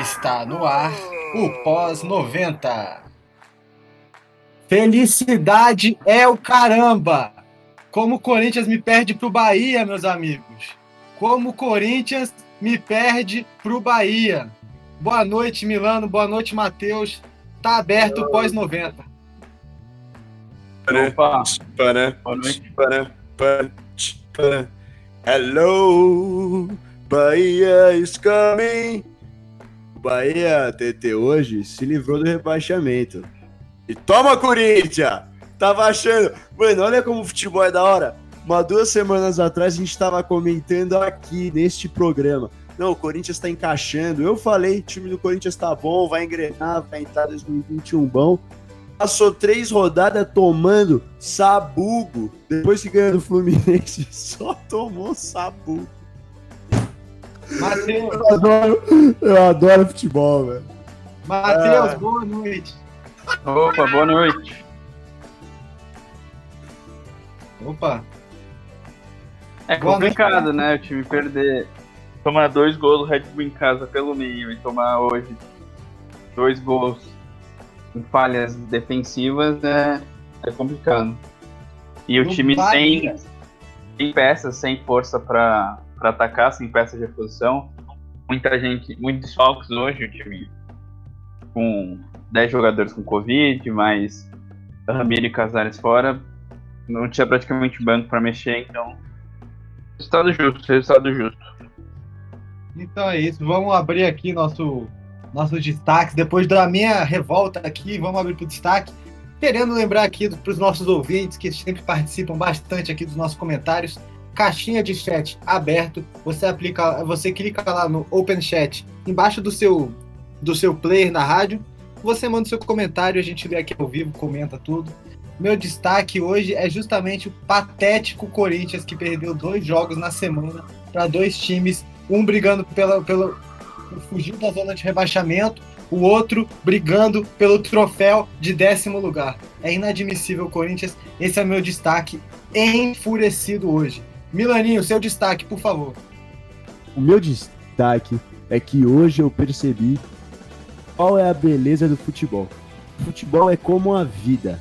Está no ar o pós-90. Felicidade é o caramba! Como o Corinthians me perde pro Bahia, meus amigos. Como o Corinthians me perde pro Bahia. Boa noite, Milano. Boa noite, Matheus. Tá aberto o pós-90. Opa! Para, Boa noite. para, para, para. Hello, Bahia is coming. Bahia TT hoje se livrou do rebaixamento. E toma, Corinthians! Tava achando. Mano, olha como o futebol é da hora. Uma duas semanas atrás a gente tava comentando aqui neste programa. Não, o Corinthians tá encaixando. Eu falei, o time do Corinthians tá bom, vai engrenar, vai entrar 2021 bom. Passou três rodadas tomando sabugo. Depois que ganhou do Fluminense, só tomou sabugo. Matheus, Eu adoro, eu adoro futebol, velho. Matheus, Ah. boa noite. Opa, boa noite. Opa, É noite, complicado, né? O time perder. Tomar dois gols do Red Bull em casa pelo meio e tomar hoje dois gols em falhas defensivas é, é complicado. E o time Bahia. sem, sem peças, sem força pra pra atacar, sem peças de reposição. Muita gente, muitos desfalques hoje, o time com 10 jogadores com Covid, mais Ramiro e Casares fora. Não tinha praticamente banco pra mexer, então. Resultado justo, resultado justo. Então é isso. Vamos abrir aqui nosso nossos destaques. Depois da minha revolta aqui, vamos abrir para o destaque. Querendo lembrar aqui para os nossos ouvintes que sempre participam bastante aqui dos nossos comentários. Caixinha de chat aberto. Você aplica, você clica lá no Open Chat embaixo do seu do seu player na rádio. Você manda seu comentário, a gente lê aqui ao vivo, comenta tudo. Meu destaque hoje é justamente o patético Corinthians que perdeu dois jogos na semana para dois times um brigando pela, pelo fugir da zona de rebaixamento, o outro brigando pelo troféu de décimo lugar. É inadmissível Corinthians. Esse é meu destaque enfurecido hoje. Milaninho, seu destaque, por favor. O meu destaque é que hoje eu percebi qual é a beleza do futebol. Futebol é como a vida.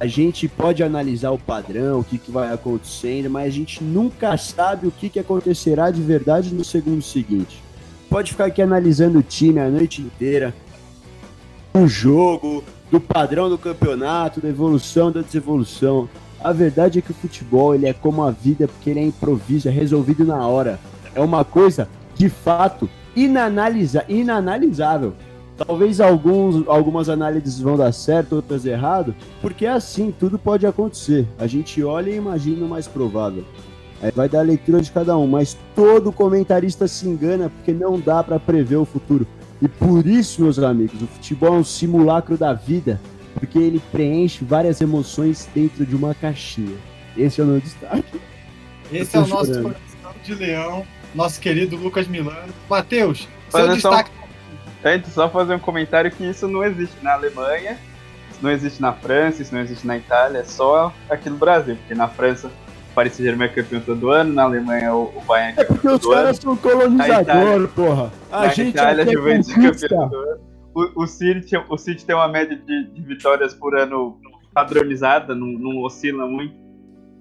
A gente pode analisar o padrão, o que, que vai acontecendo, mas a gente nunca sabe o que, que acontecerá de verdade no segundo seguinte. Pode ficar aqui analisando o time a noite inteira, o jogo, do padrão do campeonato, da evolução, da desevolução. A verdade é que o futebol ele é como a vida, porque ele é improviso, é resolvido na hora. É uma coisa, de fato, inanalisa, inanalisável. Talvez alguns, algumas análises vão dar certo, outras errado, porque é assim, tudo pode acontecer. A gente olha e imagina o mais provável. Aí vai dar a leitura de cada um, mas todo comentarista se engana porque não dá para prever o futuro. E por isso, meus amigos, o futebol é um simulacro da vida, porque ele preenche várias emoções dentro de uma caixinha. Esse é o meu destaque. Esse é o nosso chorando. coração de leão, nosso querido Lucas Milano. Matheus, seu Fazer só- destaque. Antes, só fazer um comentário que isso não existe na Alemanha, isso não existe na França, isso não existe na Itália, é só aqui no Brasil, porque na França o Paris Saint-Germain é campeão todo ano, na Alemanha o, Bayern é É porque campeão os todo ano, caras são Na Itália- colonizadores, porra. A na gente Itália aqui a é Juventus é campeão todo ano. O, City, o City tem uma média de, de vitórias por ano padronizada, não, não oscila muito,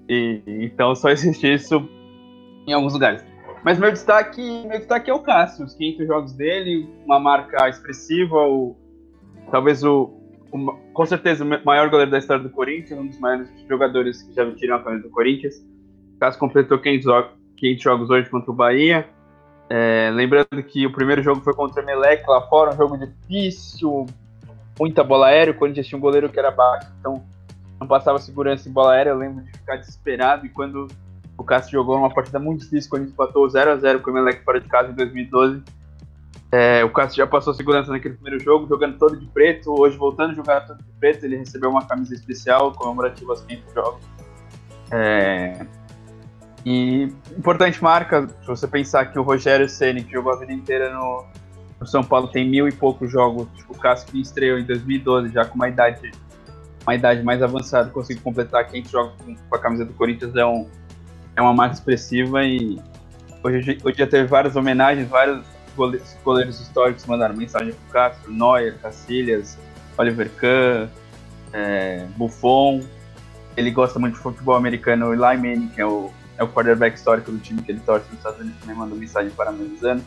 e, então só existe isso em alguns lugares. Mas meu destaque, meu destaque é o Cássio, os 500 jogos dele, uma marca expressiva, o, talvez o, o com certeza o maior goleiro da história do Corinthians, um dos maiores jogadores que já vestiram a camisa do Corinthians. O Cássio completou 500, jo- 500 jogos hoje contra o Bahia. É, lembrando que o primeiro jogo foi contra o Emelec lá fora, um jogo difícil, muita bola aérea, o Corinthians tinha um goleiro que era baixo, então não passava segurança em bola aérea, eu lembro de ficar desesperado e quando o Cássio jogou uma partida muito difícil quando empatou 0x0 com o Emelec fora de casa em 2012. É, o Cássio já passou segurança naquele primeiro jogo, jogando todo de preto. Hoje, voltando a jogar todo de preto, ele recebeu uma camisa especial comemorativa aos 500 jogos. É, e importante marca, se você pensar que o Rogério Ceni que jogou a vida inteira no, no São Paulo, tem mil e poucos jogos. O Cássio que estreou em 2012, já com uma idade, uma idade mais avançada, conseguiu completar 500 jogos com, a camisa do Corinthians, é um, é uma marca expressiva e hoje, hoje já teve várias homenagens, vários goleiros, goleiros históricos mandaram mensagem pro Castro, Neuer, Cacilhas, Oliver Kahn, é, Buffon. Ele gosta muito de futebol americano. O Eli Manning, que é o, é o quarterback histórico do time que ele torce nos Estados Unidos, também mandou mensagem parabenizando.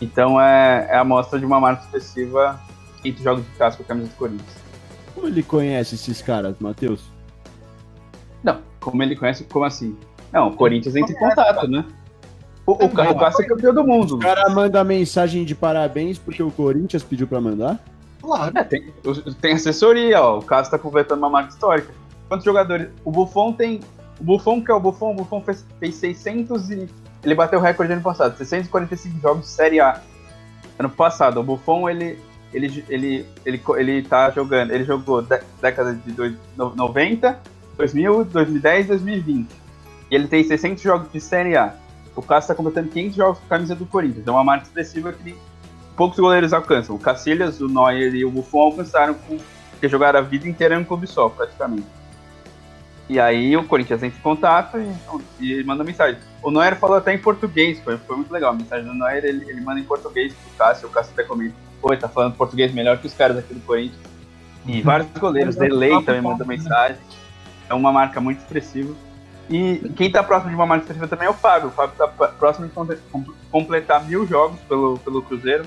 Então é, é a mostra de uma marca expressiva entre jogos de casco com a camisa do Corinthians. Como ele conhece esses caras, Matheus? Não, como ele conhece, como assim? Não, o Corinthians entra em contato, né? O, o, o Cássio é campeão do mundo. O cara manda mensagem de parabéns porque o Corinthians pediu pra mandar? Claro. É, tem, tem assessoria, ó. O Cássio tá completando uma marca histórica. Quantos jogadores? O Buffon tem. O Buffon, que é o Buffon, o Buffon fez, fez 600 e. Ele bateu o recorde ano passado, 645 jogos Série A. Ano passado, o Buffon, ele, ele, ele, ele, ele tá jogando. Ele jogou década de dois, 90, 2000, 2010, 2020. E ele tem 600 jogos de Série A. O Cássio está completando 500 jogos com a camisa do Corinthians. É uma marca expressiva que poucos goleiros alcançam. O Cacilhas, o Neuer e o Buffon alcançaram com, porque jogaram a vida inteira em um clube só, praticamente. E aí o Corinthians entra em contato e, e manda mensagem. O Neuer falou até em português, foi, foi muito legal. A mensagem do Neuer, ele, ele manda em português pro Cássio, o Cássio até comenta. Pô, tá falando português melhor que os caras aqui do Corinthians. E vários goleiros, Delay também mandou mensagem. É uma marca muito expressiva. E quem tá próximo de uma marca expressiva também é o Fábio. O Fábio tá próximo de completar mil jogos pelo, pelo Cruzeiro.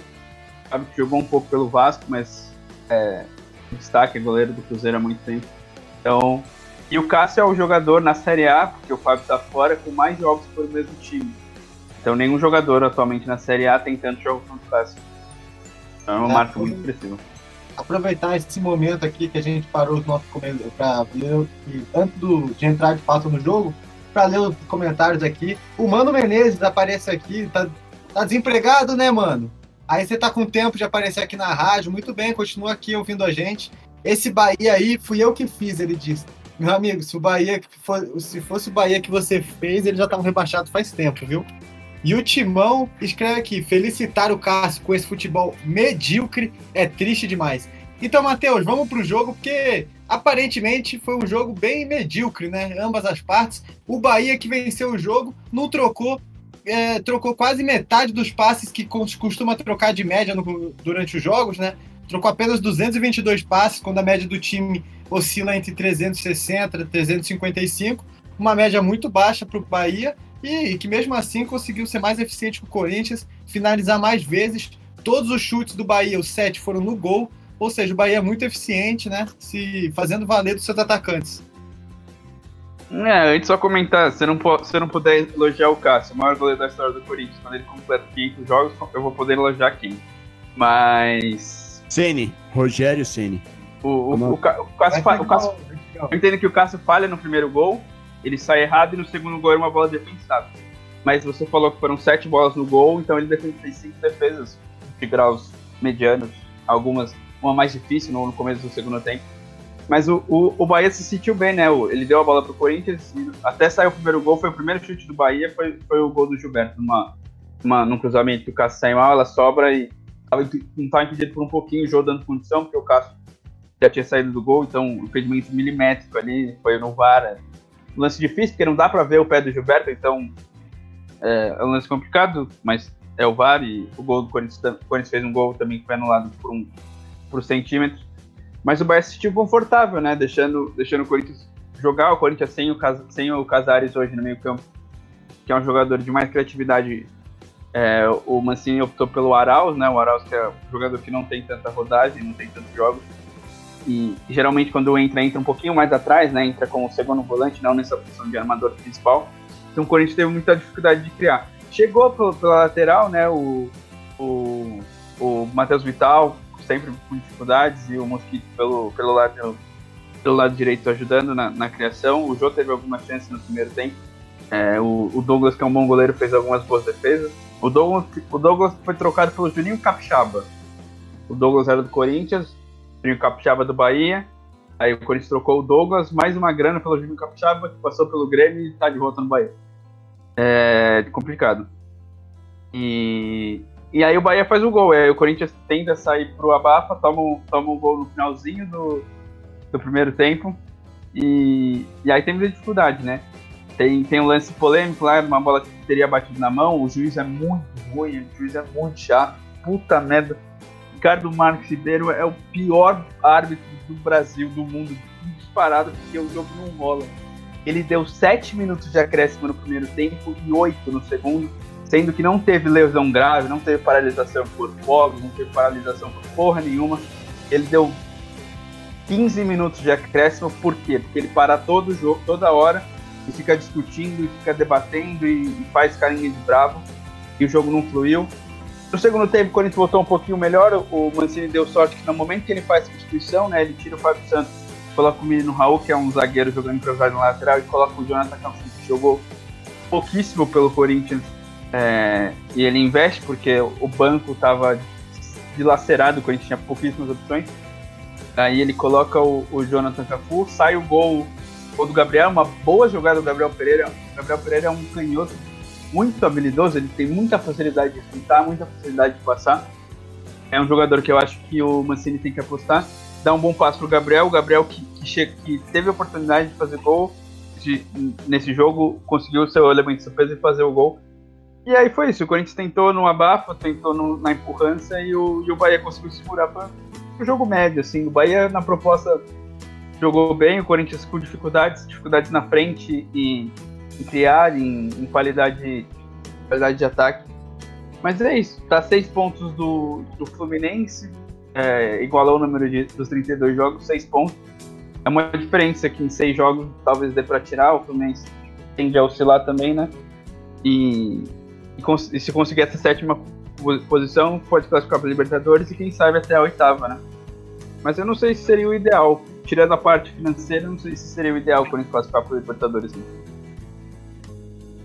O Fábio que jogou um pouco pelo Vasco, mas é, destaque, é goleiro do Cruzeiro há muito tempo. Então, e o Cássio é o jogador na Série A, porque o Fábio tá fora, com mais jogos pelo mesmo time. Então nenhum jogador atualmente na Série A tem tanto jogo quanto o Cássio. Então é uma é, marca muito expressiva aproveitar esse momento aqui que a gente parou os nossos comentários para ler, antes do, de entrar de fato no jogo, para ler os comentários aqui. O Mano Menezes aparece aqui, tá, tá desempregado, né, mano? Aí você tá com tempo de aparecer aqui na rádio, muito bem, continua aqui ouvindo a gente. Esse Bahia aí fui eu que fiz, ele disse. Meu amigo, se o Bahia for, se fosse o Bahia que você fez, ele já tava rebaixado faz tempo, viu? E o Timão escreve aqui: felicitar o Cássio com esse futebol medíocre é triste demais. Então, Matheus, vamos pro jogo, porque aparentemente foi um jogo bem medíocre, né? Ambas as partes. O Bahia que venceu o jogo não trocou, é, trocou quase metade dos passes que costuma trocar de média no, durante os jogos, né? Trocou apenas 222 passes, quando a média do time oscila entre 360 e 355, uma média muito baixa para o Bahia e que mesmo assim conseguiu ser mais eficiente que o Corinthians, finalizar mais vezes. Todos os chutes do Bahia, os sete, foram no gol. Ou seja, o Bahia é muito eficiente, né? Se fazendo valer dos seus atacantes. É, antes só comentar, se não, se não puder elogiar o Cássio, o maior goleiro da história do Corinthians, quando ele completa 500 jogos, eu vou poder elogiar quem. Mas. Ceni, Rogério Ceni. O, o, o, o, Cássio, o Cássio, eu entendo que o Cássio falha no primeiro gol, ele sai errado e no segundo gol é uma bola defensável. Mas você falou que foram sete bolas no gol, então ele fez cinco defesas de graus medianos, algumas, uma mais difícil no, começo do segundo tempo. Mas o, o, o, Bahia se sentiu bem, né? Ele deu a bola pro Corinthians, até saiu o primeiro gol, foi o primeiro chute do Bahia, foi, foi o gol do Gilberto, numa, numa, num cruzamento que o Cássio sai mal, ela sobra e não estava impedido por um pouquinho o jogo dando condição, porque o Cássio já tinha saído do gol, então o impedimento milimétrico ali, foi no VAR, um lance difícil, porque não dá para ver o pé do Gilberto, então é, é, um lance complicado, mas é o VAR e o gol do Corinthians, o Corinthians fez um gol também que foi anulado por um, por centímetro. Mas o Bahia se sentiu confortável, né? Deixando, deixando o Corinthians jogar, o Corinthians sem o, sem o Casares hoje no meio campo, que é um jogador de mais criatividade. É, o Mancini optou pelo Arauz, né? O Arauz que é um jogador que não tem tanta rodagem, não tem tantos jogos e geralmente quando entra, entra um pouquinho mais atrás, né? Entra com o segundo volante, não nessa posição de armador principal. Então o Corinthians teve muita dificuldade de criar. Chegou pela lateral, né? O, o, o Matheus Vital, sempre com dificuldades, e o Mosquito pelo, pelo, lado, pelo lado direito ajudando na, na criação. O Jô teve algumas chances no primeiro tempo. É, o, o, Douglas, que é um bom goleiro, fez algumas boas defesas. O Douglas, o Douglas foi trocado pelo Juninho Capixaba. O Douglas era do Corinthians, Juninho Capixaba do Bahia. Aí o Corinthians trocou o Douglas, mais uma grana pelo Juninho Capixaba, que passou pelo Grêmio e tá de volta no Bahia. É complicado. E, e aí o Bahia faz o gol. Aí o Corinthians tenta sair pro abafa, toma, toma um gol no finalzinho do, do primeiro tempo. E, e aí tem muita dificuldade, né? Tem, tem um lance polêmico lá, uma bola que teria batido na mão, o juiz é muito ruim, o juiz é muito chato, puta merda. Ricardo Marques Ribeiro é o pior árbitro do Brasil, do mundo, disparado, porque o jogo não rola. Ele deu 7 minutos de acréscimo no primeiro tempo e 8 no segundo, sendo que não teve lesão grave, não teve paralisação por fogo, não teve paralisação por porra nenhuma. Ele deu 15 minutos de acréscimo, por quê? Porque ele para todo jogo, toda hora, e fica discutindo, e fica debatendo, e, e faz carinha de bravo, e o jogo não fluiu. No segundo tempo, o Corinthians voltou um pouquinho melhor. O Mancini deu sorte que no momento que ele faz substituição, né, ele tira o Fábio Santos, coloca o menino Raul, que é um zagueiro jogando improvisado na lateral, e coloca o Jonathan Campos, que jogou pouquíssimo pelo Corinthians. É, e ele investe porque o banco estava dilacerado, o Corinthians tinha pouquíssimas opções. Aí ele coloca o, o Jonathan Cafu, sai o gol, gol do Gabriel, uma boa jogada do Gabriel Pereira. O Gabriel Pereira é um canhoto muito habilidoso, ele tem muita facilidade de chutar, muita facilidade de passar. É um jogador que eu acho que o Mancini tem que apostar. Dá um bom passo pro Gabriel, o Gabriel que, que, que teve a oportunidade de fazer gol de, nesse jogo, conseguiu o seu elemento de surpresa e fazer o gol. E aí foi isso, o Corinthians tentou no abafa, tentou no, na empurrança e o, e o Bahia conseguiu segurar para o jogo médio, assim. O Bahia na proposta jogou bem, o Corinthians com dificuldades, dificuldades na frente e criar, em, em qualidade, qualidade de ataque. Mas é isso, tá seis pontos do, do Fluminense, é, igualou o número de, dos 32 jogos, seis pontos. É uma diferença que em seis jogos talvez dê para tirar, o Fluminense tende a oscilar também, né? E, e, e se conseguir essa sétima posição, pode classificar para Libertadores e quem sabe até a oitava, né? Mas eu não sei se seria o ideal. Tirando a parte financeira, não sei se seria o ideal quando classificar para Libertadores. Né?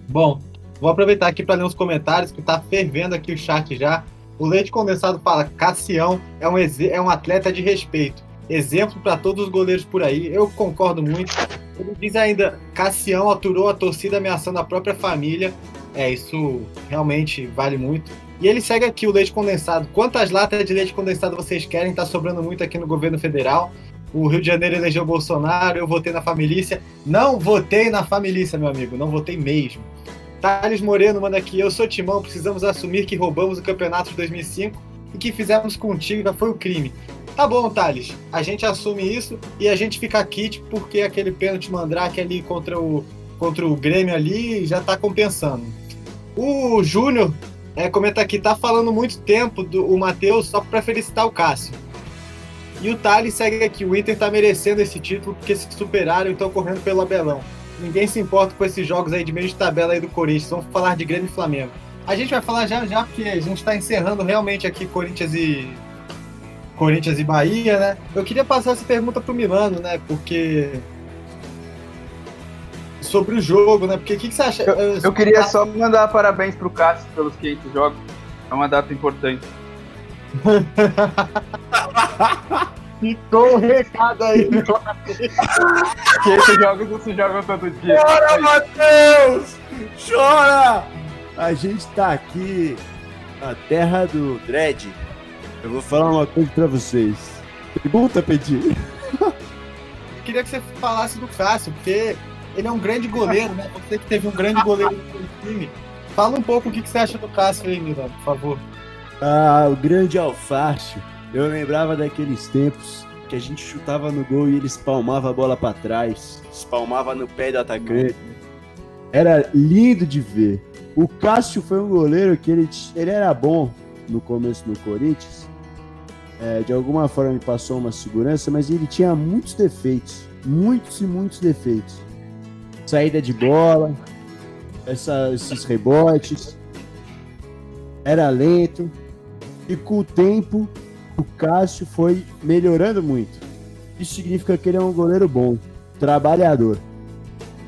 Bom, vou aproveitar aqui para ler os comentários, que tá fervendo aqui o chat já. O Leite Condensado fala: Cassião é um, é um atleta de respeito. Exemplo para todos os goleiros por aí. Eu concordo muito. Ele diz ainda: Cassião aturou a torcida ameaçando a própria família. É, isso realmente vale muito. E ele segue aqui o leite condensado. Quantas latas de leite condensado vocês querem? Tá sobrando muito aqui no governo federal. O Rio de Janeiro elegeu Bolsonaro, eu votei na família. Não votei na família, meu amigo. Não votei mesmo. Thales Moreno manda aqui, eu sou Timão, precisamos assumir que roubamos o campeonato de 2005 e que fizemos contigo já foi o crime. Tá bom, Thales, a gente assume isso e a gente fica kit porque aquele pênalti mandrake ali contra o, contra o Grêmio ali já tá compensando. O Júnior é, comenta aqui, tá falando muito tempo do o Matheus só para felicitar o Cássio. E o Thales segue aqui, o Inter tá merecendo esse título porque se superaram e estão correndo pelo Abelão ninguém se importa com esses jogos aí de meio de tabela aí do Corinthians. Vamos falar de Grêmio e Flamengo. A gente vai falar já já, porque a gente está encerrando realmente aqui Corinthians e. Corinthians e Bahia, né? Eu queria passar essa pergunta pro Milano, né? Porque. Sobre o jogo, né? Porque o que, que, você acha? Eu, eu queria só mandar parabéns pro Cássio pelos 500 jogos. É uma data importante. Ficou o recado aí, meu Que esses jogos não se jogam todo dia. Chora, Matheus! Chora! A gente tá aqui na terra do Dredd. Eu vou falar uma coisa pra vocês. Pergunta, Petit. Queria que você falasse do Cássio, porque ele é um grande goleiro, né? Você que teve um grande goleiro no time. Fala um pouco o que você acha do Cássio aí, Milan, por favor. Ah, o grande Alface eu lembrava daqueles tempos que a gente chutava no gol e ele espalmava a bola para trás, espalmava no pé do atacante. Era lindo de ver. O Cássio foi um goleiro que ele, ele era bom no começo no Corinthians. É, de alguma forma ele passou uma segurança, mas ele tinha muitos defeitos. Muitos e muitos defeitos. Saída de bola, essa, esses rebotes. Era lento. E com o tempo o Cássio foi melhorando muito. Isso significa que ele é um goleiro bom, trabalhador.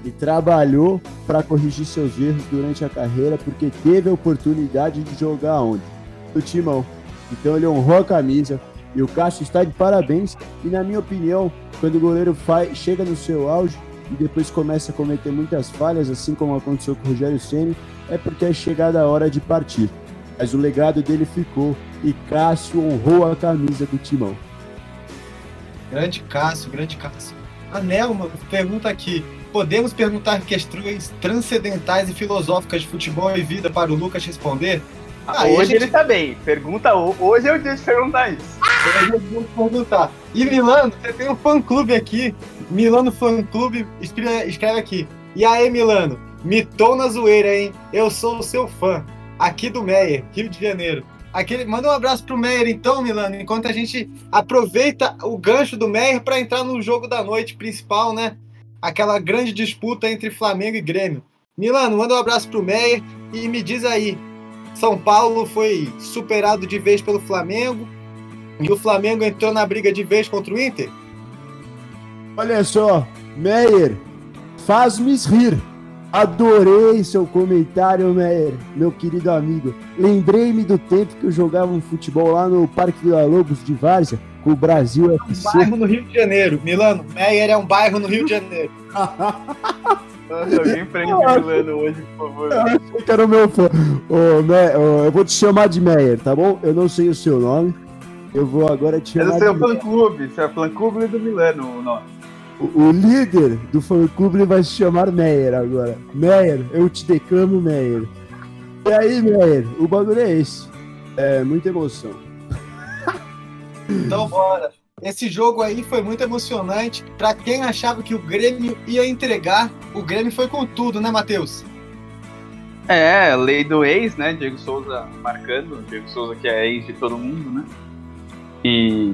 E trabalhou para corrigir seus erros durante a carreira porque teve a oportunidade de jogar onde? No Timão. Então ele honrou a camisa e o Cássio está de parabéns. E na minha opinião, quando o goleiro faz, chega no seu auge e depois começa a cometer muitas falhas, assim como aconteceu com o Rogério Ceni, é porque é chegada a hora de partir. Mas o legado dele ficou e Cássio honrou a camisa do timão. Grande Cássio, grande Cássio. A Nelma pergunta aqui: podemos perguntar questões transcendentais e filosóficas de futebol e vida para o Lucas responder? Ah, hoje gente... ele tá bem. Pergunta hoje é o dia de perguntar isso. Hoje eu vou perguntar. E Milano, você tem um fã clube aqui. Milano Fã Clube, escreve, escreve aqui. E aí, Milano, mitou na zoeira, hein? Eu sou o seu fã. Aqui do Meyer, Rio de Janeiro. Aquele, manda um abraço pro Meyer, então, Milano, enquanto a gente aproveita o gancho do Meyer para entrar no jogo da noite principal, né? Aquela grande disputa entre Flamengo e Grêmio. Milano, manda um abraço pro Meyer e me diz aí, são Paulo foi superado de vez pelo Flamengo e o Flamengo entrou na briga de vez contra o Inter? Olha só, Meyer, faz-me rir. Adorei seu comentário, Meyer, meu querido amigo. Lembrei-me do tempo que eu jogava um futebol lá no Parque Vila Lobos de Várzea, com o Brasil FC. Um bairro no Rio de Janeiro, Milano. Meyer é um bairro no Rio de Janeiro. Alguém prende o Milano hoje, por favor. Eu que era o meu fã. Ô, Me... Ô, eu vou te chamar de Meyer, tá bom? Eu não sei o seu nome. Eu vou agora te chamar. É do seu fã-clube, seu fã-clube do Milano, o nome. O, o líder do fã-clube vai se chamar Meyer agora. Meyer, eu te declamo Meyer. E aí, Meyer, o bagulho é esse. É muita emoção. Então bora. Esse jogo aí foi muito emocionante. Para quem achava que o Grêmio ia entregar, o Grêmio foi com tudo, né, Matheus? É, lei do ex, né? Diego Souza marcando. Diego Souza que é ex de todo mundo, né? E,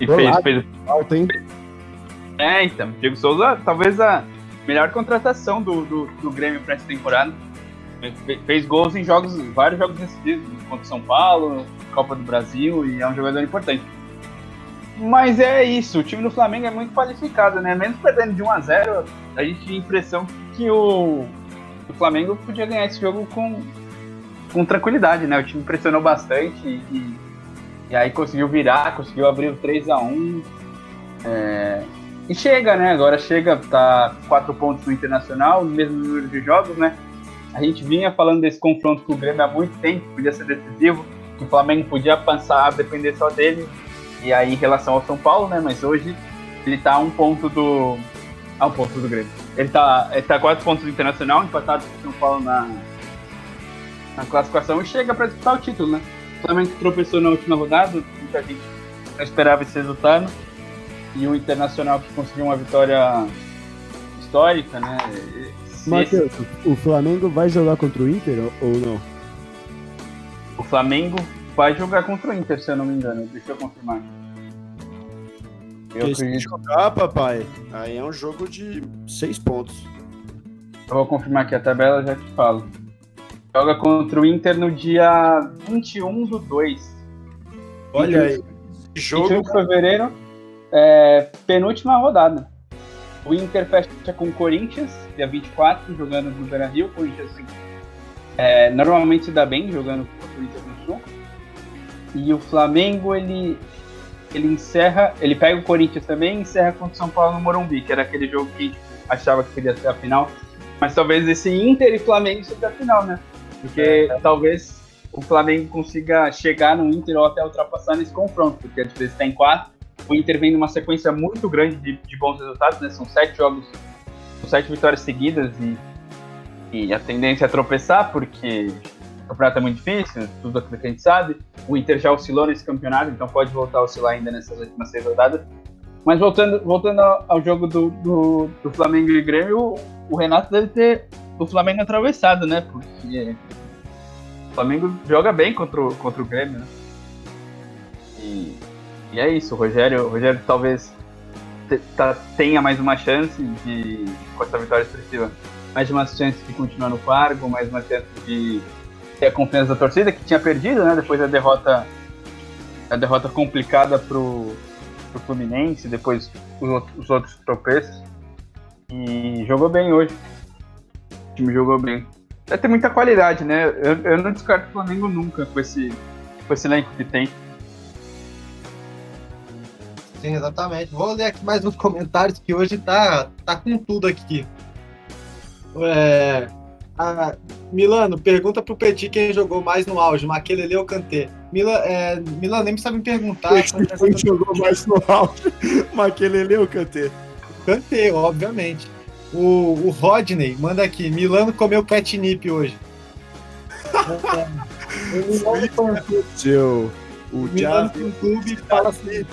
e fez, fez. Alto, hein? É, então. Diego Souza, talvez a melhor contratação do, do, do Grêmio para essa temporada. Fez gols em jogos, vários jogos decididos, contra São Paulo, Copa do Brasil, e é um jogador importante. Mas é isso, o time do Flamengo é muito qualificado, né? Mesmo perdendo de 1 a 0 a gente tinha a impressão que o, o Flamengo podia ganhar esse jogo com, com tranquilidade, né? O time pressionou bastante e, e aí conseguiu virar, conseguiu abrir o 3 a 1 é, E chega, né? Agora chega, tá quatro pontos no Internacional, mesmo número de jogos, né? A gente vinha falando desse confronto com o Grêmio há muito tempo, podia ser decisivo, que o Flamengo podia passar, depender só dele e aí em relação ao São Paulo, né? Mas hoje ele tá a um ponto do. A um ponto do Grêmio. Ele tá, ele tá a quatro pontos do Internacional, empatado com o São Paulo na, na classificação e chega para disputar o título, né? O Flamengo tropeçou na última rodada, muita gente não esperava esse resultado. E o Internacional que conseguiu uma vitória histórica, né? Matheus, o Flamengo vai jogar contra o Inter ou não? O Flamengo vai jogar contra o Inter, se eu não me engano. Deixa eu confirmar. Eu acredito... jogar, papai, aí é um jogo de seis pontos. Eu vou confirmar aqui a tabela, já te falo. Joga contra o Inter no dia 21 do 2. Olha aí. Jogo... 21 de fevereiro, é, penúltima rodada. O Inter fecha com o Corinthians, dia 24, jogando no Beira-Rio. O Corinthians é, normalmente se dá bem jogando contra o Inter no Sul. E o Flamengo, ele, ele encerra, ele pega o Corinthians também e encerra contra o São Paulo no Morumbi, que era aquele jogo que achava que podia ser a final. Mas talvez esse Inter e Flamengo seja a final, né? Porque é. talvez o Flamengo consiga chegar no Inter ou até ultrapassar nesse confronto, porque a diferença está em quatro. O Inter vem numa sequência muito grande de, de bons resultados, né? São sete jogos, sete vitórias seguidas e, e a tendência é tropeçar, porque o campeonato é muito difícil, tudo aquilo que a gente sabe. O Inter já oscilou nesse campeonato, então pode voltar a oscilar ainda nessas últimas seis rodadas. Mas voltando, voltando ao jogo do, do, do Flamengo e Grêmio, o, o, Renato deve ter o Flamengo atravessado, né? Porque o Flamengo joga bem contra o, contra o Grêmio, né? E, e é isso, o Rogério, o Rogério talvez te, tenha mais uma chance de, com essa vitória expressiva, mais uma chance de continuar no cargo, mais uma chance de ter a confiança da torcida, que tinha perdido, né? Depois da derrota, a derrota complicada pro, pro Fluminense, depois os, outros, os outros tropeços. E jogou bem hoje. O time jogou bem. Vai ter muita qualidade, né? Eu, eu não descarto o Flamengo nunca com esse, com esse elenco que tem. Sim, exatamente. Vou ler aqui mais uns comentários que hoje tá, tá com tudo aqui. É, ah, Milano, pergunta pro Petit quem jogou mais no auge, Maquelele ou Kanté. Mila, é, Milano, nem precisa me perguntar. Quem jogou mais no auge, Maquelele ou Kanté? Kanté, obviamente. O, o Rodney manda aqui, Milano comeu catnip hoje. o Milano Fan Seu. O Milano Thiago. Fan Clube fala assim,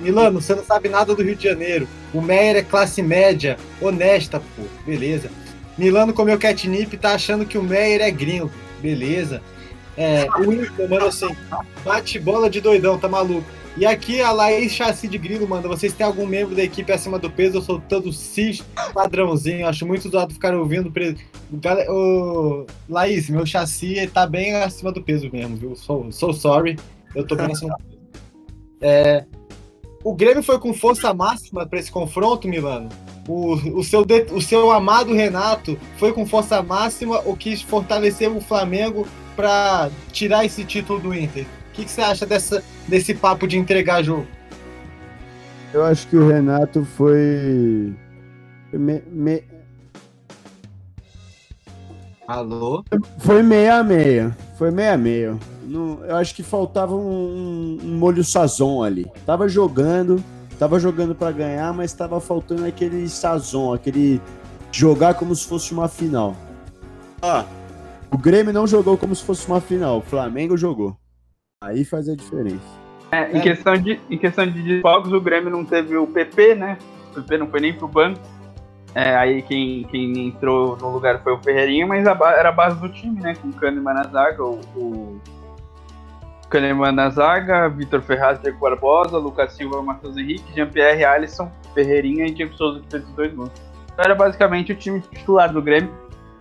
Milano, você não sabe nada do Rio de Janeiro. O Meyer é classe média, honesta, pô. Beleza. Milano comeu catnip e tá achando que o Meyer é gringo. Beleza. É, o Inter manda assim, bate bola de doidão, tá maluco. E aqui a Laís Chassi de Grilo manda, vocês têm algum membro da equipe acima do peso? Eu sou todo cis padrãozinho, acho muito zoado ficar ouvindo. Pre... Ô, Laís, meu chassi tá bem acima do peso mesmo, viu? Sou, sou sorry, eu tô bem acima do peso. É, o Grêmio foi com força máxima para esse confronto, Milano? O, o, seu de- o seu amado Renato foi com força máxima ou quis fortalecer o Flamengo para tirar esse título do Inter? O que, que você acha dessa, desse papo de entregar jogo? Eu acho que o Renato foi. me- me- Alô? Foi meia a meia. Foi meia a meia. Não- eu acho que faltava um, um molho sazon ali. Tava jogando, tava jogando pra ganhar, mas tava faltando aquele sazon, aquele jogar como se fosse uma final. Ah, o Grêmio não jogou como se fosse uma final, o Flamengo jogou. Aí faz a diferença. É, em, É. questão de, em questão de desfalques, o Grêmio não teve o PP, né? O PP não foi nem pro banco. É, aí quem, quem entrou no lugar foi o Ferreirinha, mas a era a base do time, né? Com o Kahneman na zaga, o, o Kahneman na zaga, Vitor Ferraz, Diego Barbosa, Lucas Silva, Matheus Henrique, Jean-Pierre, Alisson, Ferreirinha e Diego Souza que fez os dois gols. Então era basicamente o time titular do Grêmio.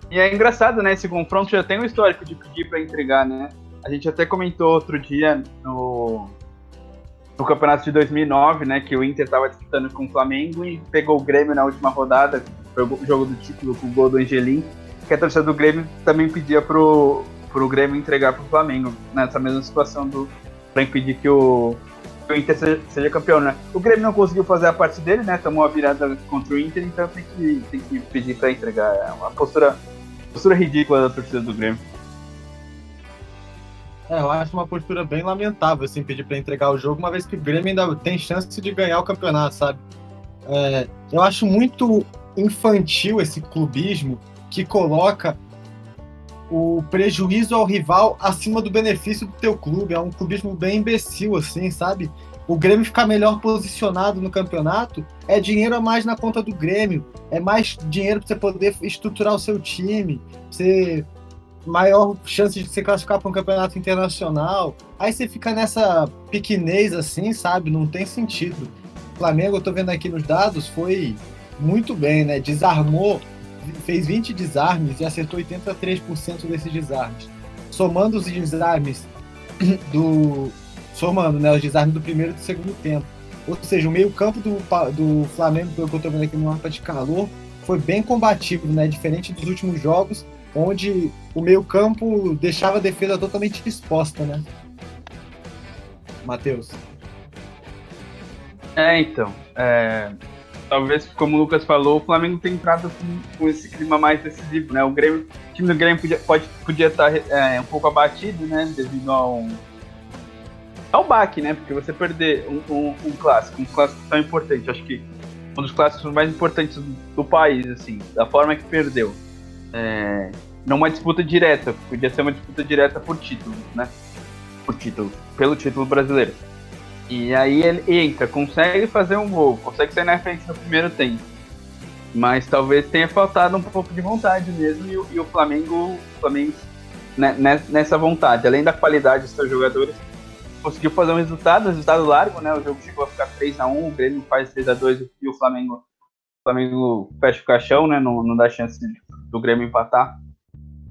E é engraçado, né? Esse confronto já tem um histórico de pedir pra entregar, né? A gente até comentou outro dia no, no campeonato de 2009, né, que o Inter estava disputando com o Flamengo e pegou o Grêmio na última rodada, foi o jogo do título com o gol do Angelim, que a torcida do Grêmio também pedia pro, pro Grêmio entregar pro Flamengo, nessa mesma situação do para impedir que o, que o Inter seja, seja campeão, né? O Grêmio não conseguiu fazer a parte dele, né? Tomou a virada contra o Inter, então tem que, tem que pedir para entregar. É uma postura, postura ridícula da torcida do Grêmio. É, eu acho uma postura bem lamentável, assim, pedir para entregar o jogo, uma vez que o Grêmio ainda tem chance de ganhar o campeonato, sabe? É, eu acho muito infantil esse clubismo que coloca o prejuízo ao rival acima do benefício do teu clube. É um clubismo bem imbecil, assim, sabe? O Grêmio ficar melhor posicionado no campeonato é dinheiro a mais na conta do Grêmio, é mais dinheiro para você poder estruturar o seu time, você maior chance de se classificar para um campeonato internacional. Aí você fica nessa pequenez assim, sabe? Não tem sentido. O Flamengo, eu tô vendo aqui nos dados, foi muito bem, né? Desarmou, fez 20 desarmes e acertou 83% desses desarmes. Somando os desarmes do. Somando, né? Os desarmes do primeiro e do segundo tempo. Ou seja, o meio-campo do, do Flamengo, pelo que eu tô vendo aqui no mapa de calor, foi bem combativo, né? Diferente dos últimos jogos, onde o meio-campo deixava a defesa totalmente exposta, né? Matheus. É, então. é, talvez, como o Lucas falou, o Flamengo tem entrado com, esse clima mais decisivo, né? O, Grêmio, o time do Grêmio podia, pode, podia estar é, um pouco abatido, né? Devido ao, ao baque, né? Porque você perder um, um, um clássico, um clássico tão importante, acho que um dos clássicos mais importantes do país, assim, da forma que perdeu. É, não uma disputa direta, podia ser uma disputa direta por título, né? Por título, pelo título brasileiro. E aí ele entra, consegue fazer um gol, consegue sair na frente no primeiro tempo. Mas talvez tenha faltado um pouco de vontade mesmo e, o- e o Flamengo, o Flamengo né, né, nessa vontade, além da qualidade dos seus jogadores, conseguiu fazer um resultado, um resultado largo, né? O jogo chegou a ficar 3x1, o Grêmio faz 3x2 e o Flamengo, o Flamengo fecha o caixão, né? Não, não dá chance do Grêmio empatar.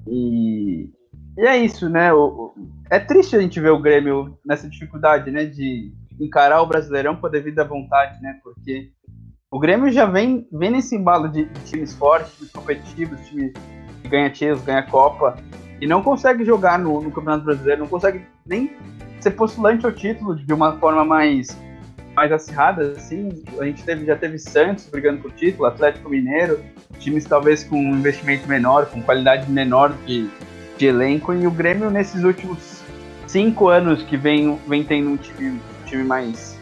E, e é isso, né? O, o- é triste a gente ver o Grêmio nessa dificuldade, né? De encarar o Brasileirão com a devida vontade, né? Porque o Grêmio já vem, vem nesse embalo de, de times fortes, times competitivos, times que ganha títulos, ganha Copa, e não consegue jogar no, no Campeonato Brasileiro, não consegue nem ser postulante ao título de uma forma mais, mais acirrada, assim. A gente teve, já teve Santos brigando por título, Atlético Mineiro, times talvez com um investimento menor, com qualidade menor de, de elenco, e o Grêmio nesses últimos cinco anos que vem, vem tendo um time, time mais,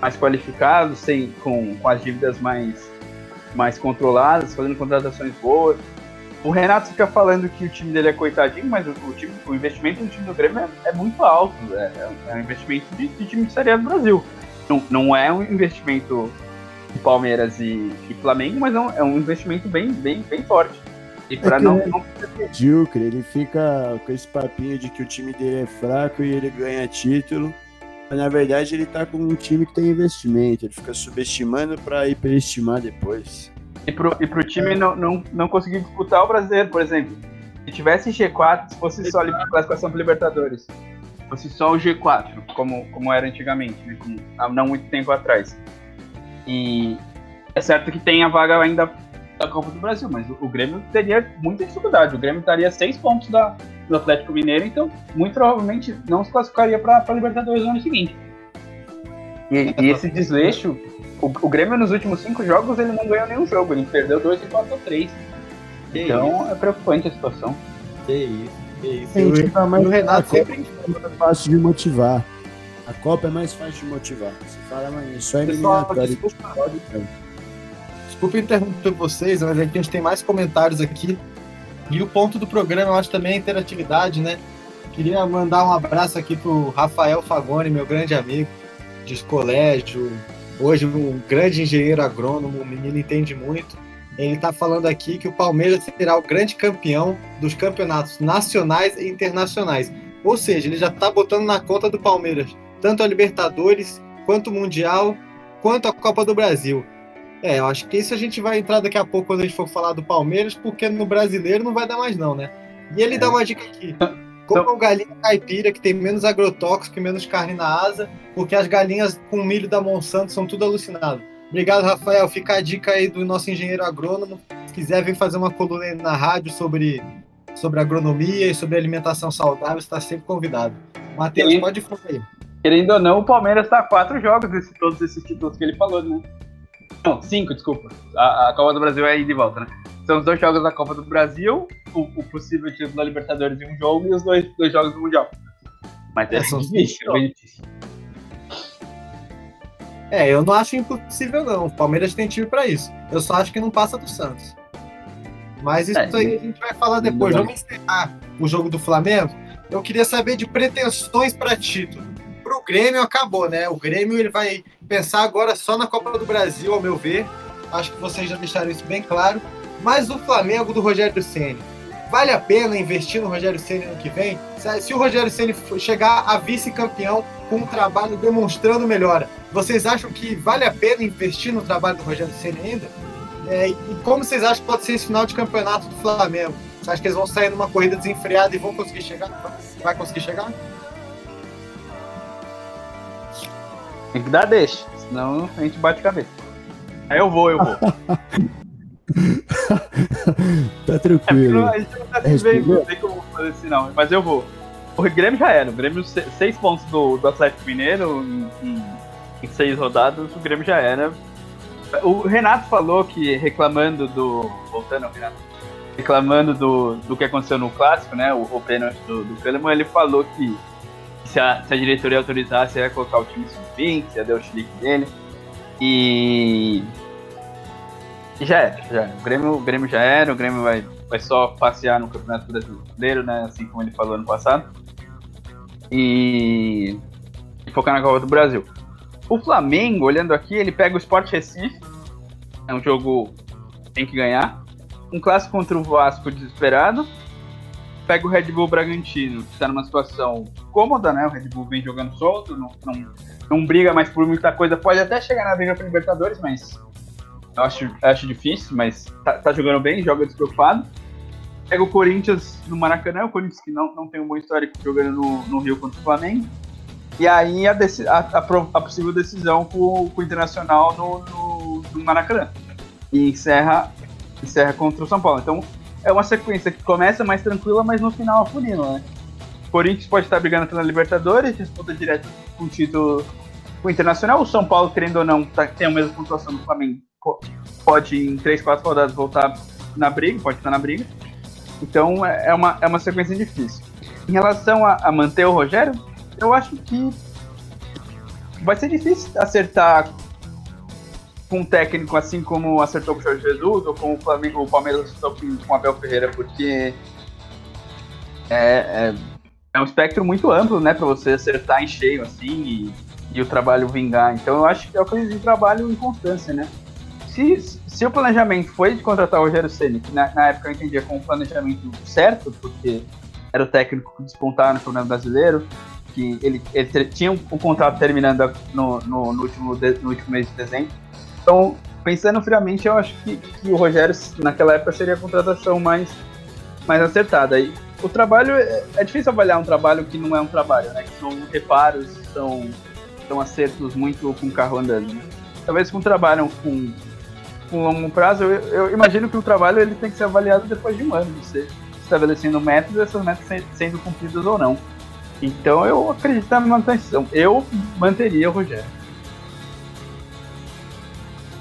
mais qualificado, sem, com, com as dívidas mais, mais controladas, fazendo contratações boas. O Renato fica falando que o time dele é coitadinho, mas o, o time, o investimento no time do Grêmio é, é muito alto. É, é, um investimento de, de, time de Série A do Brasil. Não, não é um investimento de Palmeiras e, e Flamengo, mas é um, é um, investimento bem, bem, bem forte. E para é não, não... Medíocre, ele fica com esse papinho de que o time dele é fraco e ele ganha título. Mas na verdade ele tá com um time que tem investimento, ele fica subestimando para hiperestimar depois. E pro, e pro time não, não, não conseguir disputar o brasileiro, por exemplo. Se tivesse G4, se fosse só a classificação para Libertadores, fosse só o G4, como, como era antigamente, né, como, há não muito tempo atrás. E é certo que tem a vaga ainda da Copa do Brasil, mas o, o Grêmio teria muita dificuldade. O Grêmio estaria seis pontos da, do Atlético Mineiro, então muito provavelmente não se classificaria para a Libertadores no ano seguinte. E, e esse desleixo, o, o, Grêmio nos últimos cinco jogos ele não ganhou nenhum jogo, ele perdeu dois e empatou três. Que então isso? é preocupante a situação. Que isso, isso. Gente, tá mais o Renato sempre é fácil de motivar. A Copa é mais fácil de motivar. Você fala, mas isso é eliminatório. Desculpa interromper vocês, mas aqui a gente tem mais comentários aqui. E o ponto do programa, eu acho também a interatividade, né? Queria mandar um abraço aqui pro Rafael Fagoni, meu grande amigo de colégio, hoje um grande engenheiro agrônomo, o menino entende muito. Ele está falando aqui que o Palmeiras será o grande campeão dos campeonatos nacionais e internacionais. Ou seja, ele já está botando na conta do Palmeiras tanto a Libertadores, quanto o Mundial, quanto a Copa do Brasil. É, eu acho que isso a gente vai entrar daqui a pouco quando a gente for falar do Palmeiras, porque no brasileiro não vai dar mais não, né? E ele é. dá uma dica aqui. Como então, galinha caipira, que tem menos agrotóxico e menos carne na asa, porque as galinhas com milho da Monsanto são tudo alucinado. Obrigado, Rafael. Fica a dica aí do nosso engenheiro agrônomo. Se quiser vir fazer uma coluna na rádio sobre, sobre agronomia e sobre alimentação saudável, está sempre convidado. Matheus, pode falar aí. Querendo ou não, o Palmeiras está a quatro jogos de todos esses títulos que ele falou, né? Não, cinco, desculpa. A, a, Copa do Brasil é ida e volta, né? São os dois jogos da Copa do Brasil, o, o possível título da Libertadores em um jogo e os dois, dois jogos do Mundial. Mas é, é difícil, é difícil. É, eu não acho impossível, não. O Palmeiras tem time para isso. Eu só acho que não passa do Santos. Mas isso é, aí a gente vai falar depois. Vamos encerrar o jogo do Flamengo. Eu queria saber de pretensões para título. Para o Grêmio acabou, né? O Grêmio ele vai pensar agora só na Copa do Brasil, ao meu ver. Acho que vocês já deixaram isso bem claro. Mas o Flamengo do Rogério Ceni, vale a pena investir no Rogério Ceni ano que vem? Se o Rogério Ceni chegar a vice-campeão com um trabalho demonstrando melhora, vocês acham que vale a pena investir no trabalho do Rogério Ceni ainda? É, e como vocês acham que pode ser esse final de campeonato do Flamengo? Você acha que eles vão sair numa corrida desenfreada e vão conseguir chegar? Vai conseguir chegar? Tem que dar deixa, senão a gente bate cabeça. Aí eu vou, eu vou. tá tranquilo. É, não tá não tem como fazer assim não, mas eu vou. O Grêmio já era, o Grêmio, seis pontos do, do Atlético Mineiro em, em, em seis rodadas, o Grêmio já era. O Renato falou que reclamando do. Voltando ao Renato. Reclamando do, do que aconteceu no clássico, né? O, o pênalti do, do Kahneman, ele falou que se a, se a diretoria autorizasse, ia colocar o time sub-20, ia dar o chilique dele. E já era, já era. O Grêmio, o Grêmio já era, o Grêmio vai, vai só passear no Campeonato Brasileiro, né? Assim como ele falou ano passado. E, e focar na Copa do Brasil. O Flamengo, olhando aqui, ele pega o Sport Recife. É um jogo que tem que ganhar. Um clássico contra o Vasco desesperado. Pega o Red Bull Bragantino, que está numa situação cômoda, né? O Red Bull vem jogando solto, não, não, não briga mais por muita coisa. Pode até chegar na briga para Libertadores, mas eu acho, acho difícil, mas tá, tá, jogando bem, joga despreocupado. Pega o Corinthians no Maracanã, o Corinthians que não, não tem um bom histórico jogando no, no Rio contra o Flamengo. E aí a, a, a, a possível decisão com, com o Internacional no, no, no, Maracanã. E encerra, encerra contra o São Paulo. Então é uma sequência que começa mais tranquila, mas no final afunila, né? O Corinthians pode estar brigando pela Libertadores, disputa direto com o título o Internacional. O São Paulo, querendo ou não, tá, tem a mesma pontuação do Flamengo, pode em 3, 4 rodadas voltar na briga, pode estar na briga. Então é, é uma, é uma sequência difícil. Em relação a, a manter o Rogério, eu acho que vai ser difícil acertar com um técnico assim como acertou com o Jorge Jesus ou com o Flamengo, o Palmeiras acertou com o Abel Ferreira, porque é, é, é um espectro muito amplo, né, para você acertar em cheio assim e, e, o trabalho vingar. Então eu acho que é o que de trabalho em constância, né? Se, se o planejamento foi de contratar o Rogério Ceni, que na, na, época eu entendia como um planejamento certo, porque era o técnico que despontava no Campeonato Brasileiro, que ele, ele tinha um, um, contrato terminando no, no, no, último de, no último mês de dezembro. Então, pensando friamente, eu acho que, que o Rogério, naquela época, seria a contratação mais, mais acertada. E o trabalho, é, é difícil avaliar um trabalho que não é um trabalho, né? Que são reparos, são, são acertos muito com carro andando. Né? Talvez com trabalho com, com longo prazo, eu, eu, imagino que o trabalho ele tem que ser avaliado depois de um ano, você estabelecendo metas e essas metas sendo cumpridas ou não. Então eu acredito na manutenção. Eu manteria o Rogério.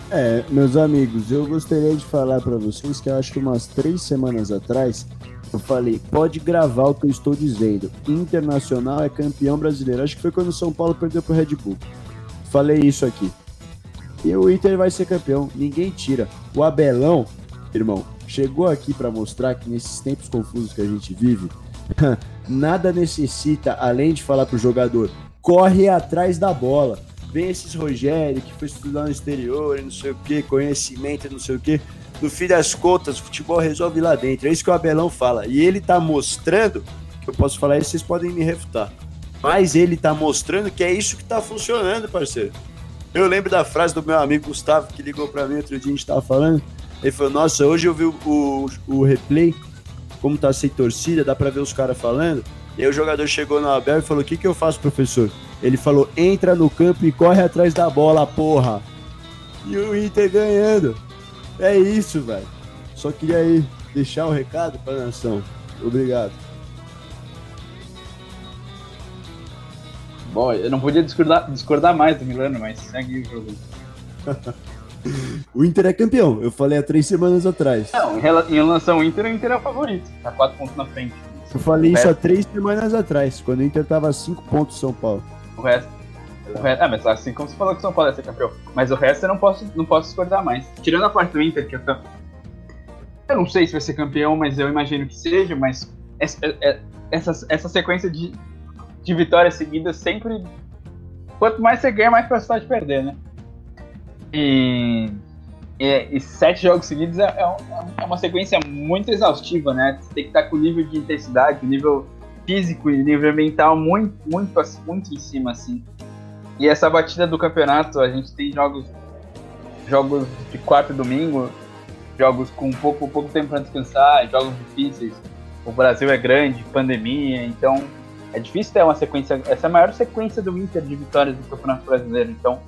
É, meus amigos, eu gostaria de falar para vocês que eu acho que umas três semanas atrás eu falei, pode gravar o que eu estou dizendo. Internacional é campeão brasileiro. Acho que foi quando o São Paulo perdeu pro Red Bull. Falei isso aqui. E o Inter vai ser campeão, ninguém tira. O Abelão, irmão, chegou aqui para mostrar que nesses tempos confusos que a gente vive, nada necessita além de falar pro jogador, corre atrás da bola. Vem esses Rogério que foi estudar no exterior não sei o que, conhecimento não sei o que. No fim das contas, o futebol resolve lá dentro. É isso que o Abelão fala. E ele tá mostrando, que eu posso falar isso, vocês podem me refutar. Mas ele tá mostrando que é isso que tá funcionando, parceiro. Eu lembro da frase do meu amigo Gustavo, que ligou para mim outro dia, a gente tava falando. Ele falou, nossa, hoje eu vi o, o, o replay, como tá sem torcida, dá pra ver os caras falando. E aí o jogador chegou no Abel e falou, o que que eu faço, professor? Ele falou, entra no campo e corre atrás da bola, porra. E o Inter ganhando. É isso, velho. Só queria aí deixar o um recado pra nação. Obrigado. Bom, eu não podia discordar, discordar mais do Milano, mas segue o jogo. o Inter é campeão, eu falei há três semanas atrás. Não, em relação ao Inter, o Inter é o favorito. Tá quatro pontos na frente. Eu falei isso há três semanas atrás, quando o Inter tava a cinco pontos São Paulo. O resto. O ah, mas assim como você falou que o São Paulo ia ser campeão. Mas o resto eu não posso, não posso discordar mais. Tirando a parte do Inter, que eu, eu não sei se vai ser campeão, mas eu imagino que seja, mas essa, é, é, essa, essa sequência de de vitórias seguidas sempre. Quanto mais você ganha, mais possibilidade de perder, né? E, e, e sete jogos seguidos é, é, é, uma sequência muito exaustiva, né? Você tem que estar com o nível de intensidade, nível físico e nível mental muito, muito, muito em cima, assim. E essa batida do campeonato, a gente tem jogos jogos de quarto e domingo, jogos com pouco, pouco tempo para descansar, jogos difíceis. O Brasil é grande, pandemia, então é difícil ter uma sequência. Essa é a maior sequência do Inter de vitórias do Campeonato Brasileiro. Então,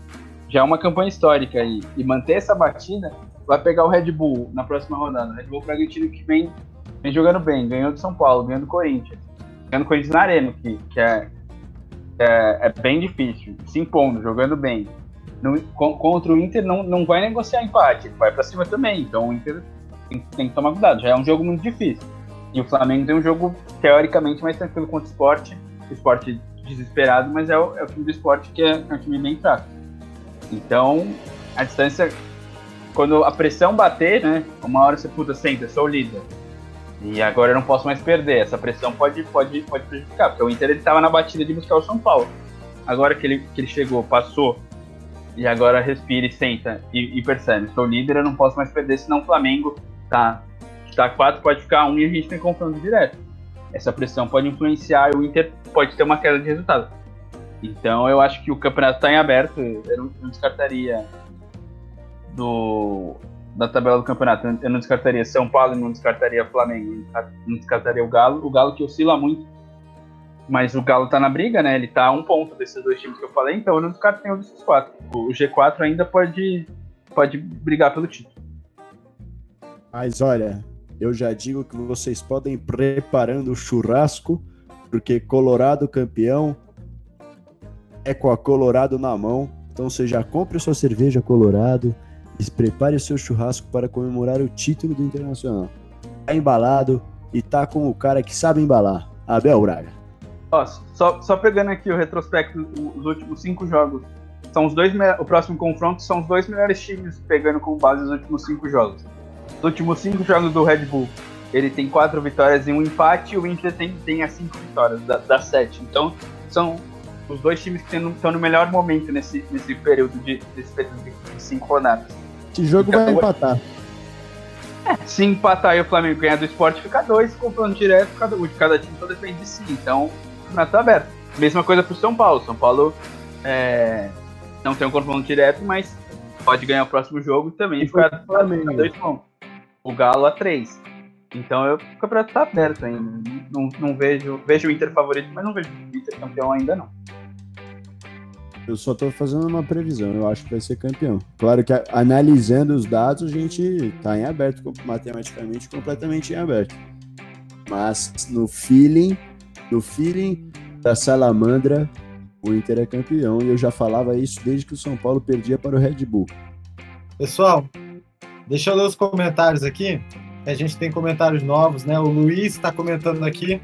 já é uma campanha histórica. E, e manter essa batida vai pegar o Red Bull na próxima rodada. O Red Bull Bragantino que vem, vem jogando bem. Ganhou do São Paulo, ganhou do Corinthians. Ganhando o Corinthians na Arena, que, que é, é, é, bem difícil. Se impondo, jogando bem. No, contra o Inter não, não vai negociar empate, vai para cima também. Então o Inter tem, tem que tomar cuidado. Já é um jogo muito difícil. E o Flamengo tem um jogo teoricamente mais tranquilo contra o esporte. O esporte desesperado, mas é o, é o time do esporte que é, é um time bem fraco. Então, a distância, quando a pressão bater, né? Uma hora você, puta, senta, sou o líder. E agora eu não posso mais perder. Essa pressão pode, pode, pode prejudicar, porque o Inter estava na batida de buscar o São Paulo. Agora que ele, que ele chegou, passou, e agora respira e senta e, e percebe, sou líder, eu não posso mais perder, senão o Flamengo tá Tá 4 pode ficar 1 um, e a gente tem confronto direto. Essa pressão pode influenciar e o Inter pode ter uma queda de resultado. Então eu acho que o campeonato está em aberto. Eu não, não, descartaria do da tabela do campeonato. Eu não descartaria São Paulo, não descartaria Flamengo, não descartaria o Galo. O Galo que oscila muito, mas o Galo tá na briga, né? Ele tá a um ponto desses dois times que eu falei, então eu não descarto nenhum desses quatro. O G4 ainda pode, pode brigar pelo título. Mas olha, eu já digo que vocês podem ir preparando o churrasco, porque Colorado campeão é com a Colorado na mão. Então você já compre sua cerveja Colorado prepare o seu churrasco para comemorar o título do Internacional. Tá embalado e tá com o cara que sabe embalar, Abel Braga. Ó, só, só pegando aqui o retrospecto, os últimos cinco jogos são os dois o próximo confronto são os dois melhores times pegando como base os últimos cinco jogos. Os últimos cinco jogos do Red Bull, ele tem quatro vitórias e um empate, e o Inter tem, tem as cinco vitórias da- das sete. Então, são os dois times que estão no melhor momento nesse, nesse período de, nesse período de cinco rodadas. Esse jogo Então, vai empatar. Se empatar e o Flamengo ganhar do esporte, fica dois, confronto direto, cada, um de cada time só depende de si. Então, o campeonato tá aberto. Mesma coisa pro São Paulo. São Paulo é, não tem um confronto direto, mas pode ganhar o próximo jogo e também ficar Flamengo. dois pontos. O Galo a três. Então eu, o campeonato tá aberto ainda. Não, não vejo. Vejo o Inter favorito, mas não vejo o Inter campeão ainda não. Eu só tô fazendo uma previsão, eu acho que vai ser campeão. Claro que analisando os dados, a gente tá em aberto, matematicamente completamente em aberto. Mas no feeling, no feeling da salamandra, o Inter é campeão. E eu já falava isso desde que o São Paulo perdia para o Red Bull. Pessoal, deixa eu ler os comentários aqui. A gente tem comentários novos, né? O Luiz está comentando aqui.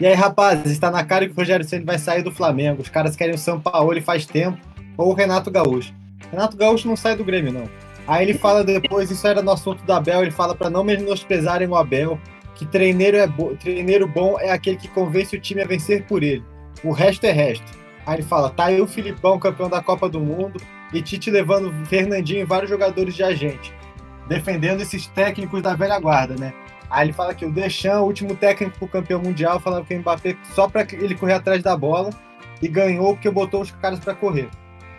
E aí, rapazes, está na cara que o Rogério Ceni vai sair do Flamengo. Os caras querem o São Paulo faz tempo, ou o Renato Gaúcho. Renato Gaúcho não sai do Grêmio, não. Aí ele fala depois, isso era no assunto do Abel, ele fala para não menosprezarem o Abel, que treineiro, é bo... treineiro bom é aquele que convence o time a vencer por ele. O resto é resto. Aí ele fala, tá aí o Filipão, campeão da Copa do Mundo, e Tite levando Fernandinho e vários jogadores de agente, defendendo esses técnicos da velha guarda, né? Aí ele fala que o Deschamps, o último técnico campeão mundial, falava que o Mbappé só para ele correr atrás da bola e ganhou porque botou os caras para correr.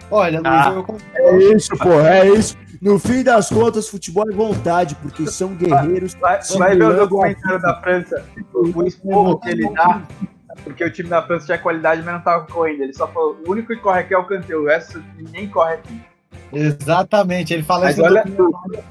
Olha, Luiz, Ah. eu concordo. É isso, porra, é isso. No fim das contas, futebol é vontade, porque são guerreiros. Vai, vai ver o eu- documentário da França, o esporro que ele dá, porque o time da França tinha qualidade, mas não tava correndo. Ele só falou, o único que corre aqui é o Kanté, o resto ninguém corre aqui. Exatamente, ele fala Mas isso no olha- no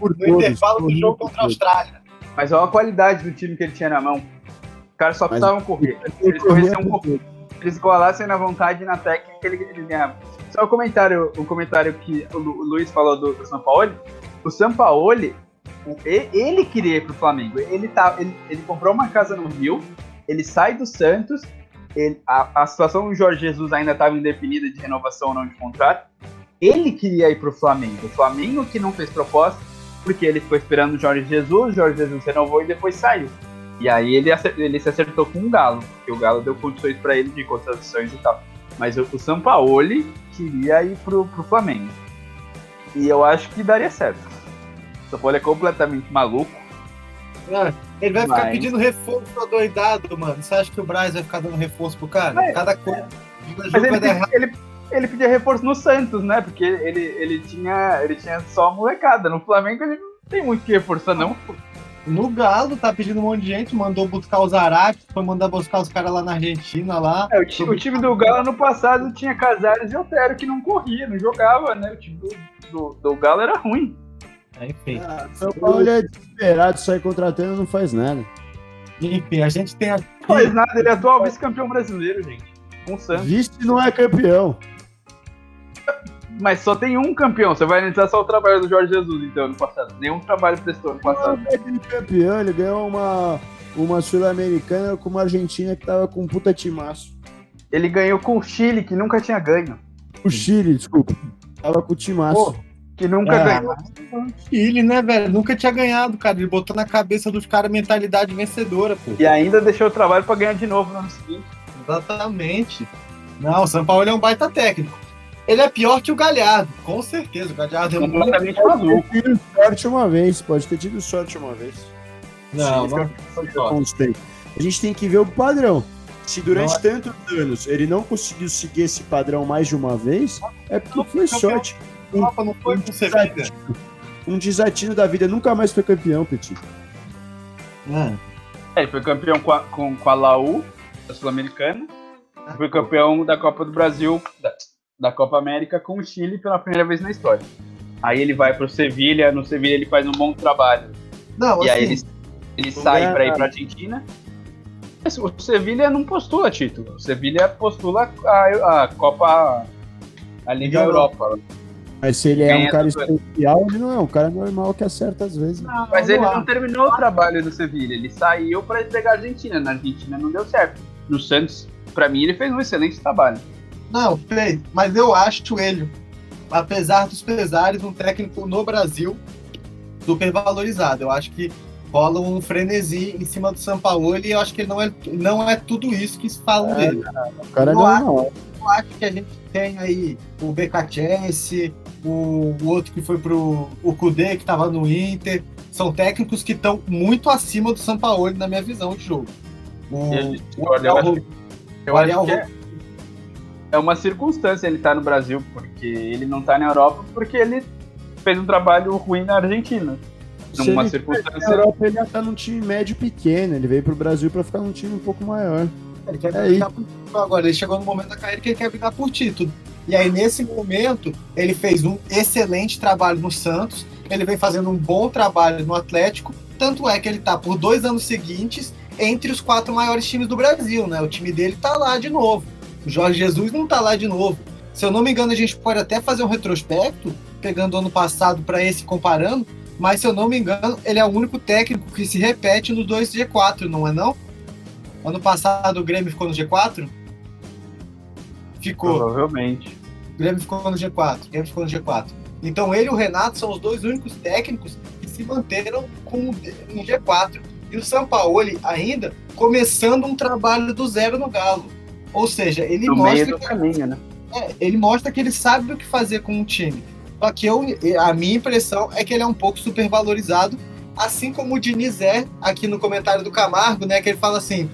todos, intervalo do jogo contra a Austrália. Mas olha a qualidade do time que ele tinha na mão. Os caras só Mas- precisavam correr. Se eles corressem um se eles igualassem na vontade e na técnica, ele, ele ganhava. Só o comentário, o comentário que o, Lu- o Luiz falou do, do Sampaoli. O Sampaoli, o- e- ele queria ir pro Flamengo. Ele, tá, ele, ele comprou uma casa no Rio, ele sai do Santos, ele- a, a situação do Jorge Jesus ainda estava indefinida de renovação ou não de contrato. Ele queria ir pro Flamengo. O Flamengo que não fez proposta, porque ele ficou esperando o Jorge Jesus, o Jorge Jesus renovou e depois saiu. E aí ele, ele se acertou com o Galo, porque o Galo deu condições para ele de contratações e tal. Mas o, Sampaoli queria ir pro, pro Flamengo. E eu acho que daria certo. O Sampaoli é completamente maluco. Ah, Ele vai ficar Mas- pedindo reforço doidado, mano. Você acha que o Braz vai ficar dando reforço pro cara? Mas- Cada coisa. Mas ele, pedia- ele, ele pedia reforço no Santos, né? Porque ele, ele, tinha, ele tinha só a molecada. No Flamengo ele não tem muito o que reforçar, não. No Galo, tá pedindo um monte de gente, mandou buscar os Árabes, foi mandar buscar os caras lá na Argentina lá. É, o, ti- o time do Galo no passado tinha Casares e Otero que não corria, não jogava, né? O time do, do, do Galo era ruim. Enfim. Ah, São Paulo é desesperado, sai contratando não faz nada. Enfim, a gente tem aqui. Não faz nada, ele é atual vice-campeão brasileiro, gente. Com o Santos. Vice não é campeão. Mas só tem um campeão. Você vai analisar só o trabalho do Jorge Jesus, então, no passado. Nenhum trabalho prestou no passado. Não é aquele campeão, ele ganhou uma, uma Sul-Americana com uma Argentina que tava com um puta timaço. Ele ganhou com o Chile, que nunca tinha ganho. O Chile, desculpa. Tava com o timaço. Que nunca É. ganhou. Ele, né, velho? Nunca tinha ganhado, cara. Ele botou na cabeça dos caras mentalidade vencedora, pô. E ainda deixou o trabalho pra ganhar de novo no ano seguinte. Exatamente. Não, o São Paulo é um baita técnico. Ele é pior que o Galhardo, com certeza. O Galhardo é muito. Completamente Pode maluco. ter tido sorte uma vez, pode ter tido sorte uma vez. Não, Sim, não. Constante. A gente tem que ver o padrão. Se durante Não é- tantos anos ele não conseguiu seguir esse padrão mais de uma vez, é porque foi campeão. sorte. Copa não foi Sevilla. desatino, um desatino da vida. Nunca mais foi campeão, Petit. Ah, É, ele foi campeão com a, com, com a Laú, da Sul-Americana. Foi campeão da Copa do Brasil, da, da Copa América, com o Chile pela primeira vez na história. Aí ele vai pro Sevilha, no Sevilha ele faz um bom trabalho. Não, E aí assim, ele, ele Não sai pra ir pra Argentina. Mas O Sevilha não postula título. O Sevilha postula a, a Copa. A Liga Liga Europa. Mas se ele é um cara especial, ele não é um cara normal que acerta às vezes. não, Mas ele não terminou o trabalho no Sevilha. Ele saiu pra ir pegar a Argentina. Na Argentina não deu certo. No Santos, pra mim, ele fez um excelente trabalho. Não, fez. Mas eu acho ele, apesar dos pesares, um técnico no Brasil super valorizado. Eu acho que rola um frenesi em cima do São Paulo e eu acho que ele não é, não é tudo isso que se falam É, dele. O cara Eu não, acho- não. Eu acho que a gente tem aí o BKTS, o, o outro que foi pro o Kudê, que estava no Inter. São técnicos que estão muito acima do São Paulo, na minha visão de jogo. O, Eu- o olha, eu acho Ro- Eu o acho que é, é uma circunstância ele estar no Brasil, porque ele não tá na Europa, porque ele fez um trabalho ruim na Argentina. Se Numa ele circunstância. Na Europa ele ia estar num time médio pequeno, ele veio pro Brasil pra ficar num time um pouco maior. Ele quer É brigar por título agora. Ele chegou no momento da carreira que ele quer brigar por título. E aí, nesse momento, ele fez um excelente trabalho no Santos. Ele vem fazendo um bom trabalho no Atlético. Tanto é que ele tá por dois anos seguintes entre os quatro maiores times do Brasil, né? O time dele tá lá de novo. O Jorge Jesus não tá lá de novo. Se eu não me engano, a gente pode até fazer um retrospecto, pegando o ano passado para esse comparando. Mas se eu não me engano, ele é o único técnico que se repete no 2G4, não é não? Ano passado o Grêmio ficou no G4? Ficou. Provavelmente. O Grêmio ficou no G4. O Grêmio ficou no G4. Então ele e o Renato são os dois únicos técnicos que se manteram com no G4. E o Sampaoli ainda começando um trabalho do zero no Galo. Ou seja, ele No mostra que caminho, né? é, ele mostra que ele sabe o que fazer com o time. Só que eu, a minha impressão é que ele é um pouco supervalorizado, assim como o Diniz é, aqui no comentário do Camargo, né? Que ele fala assim: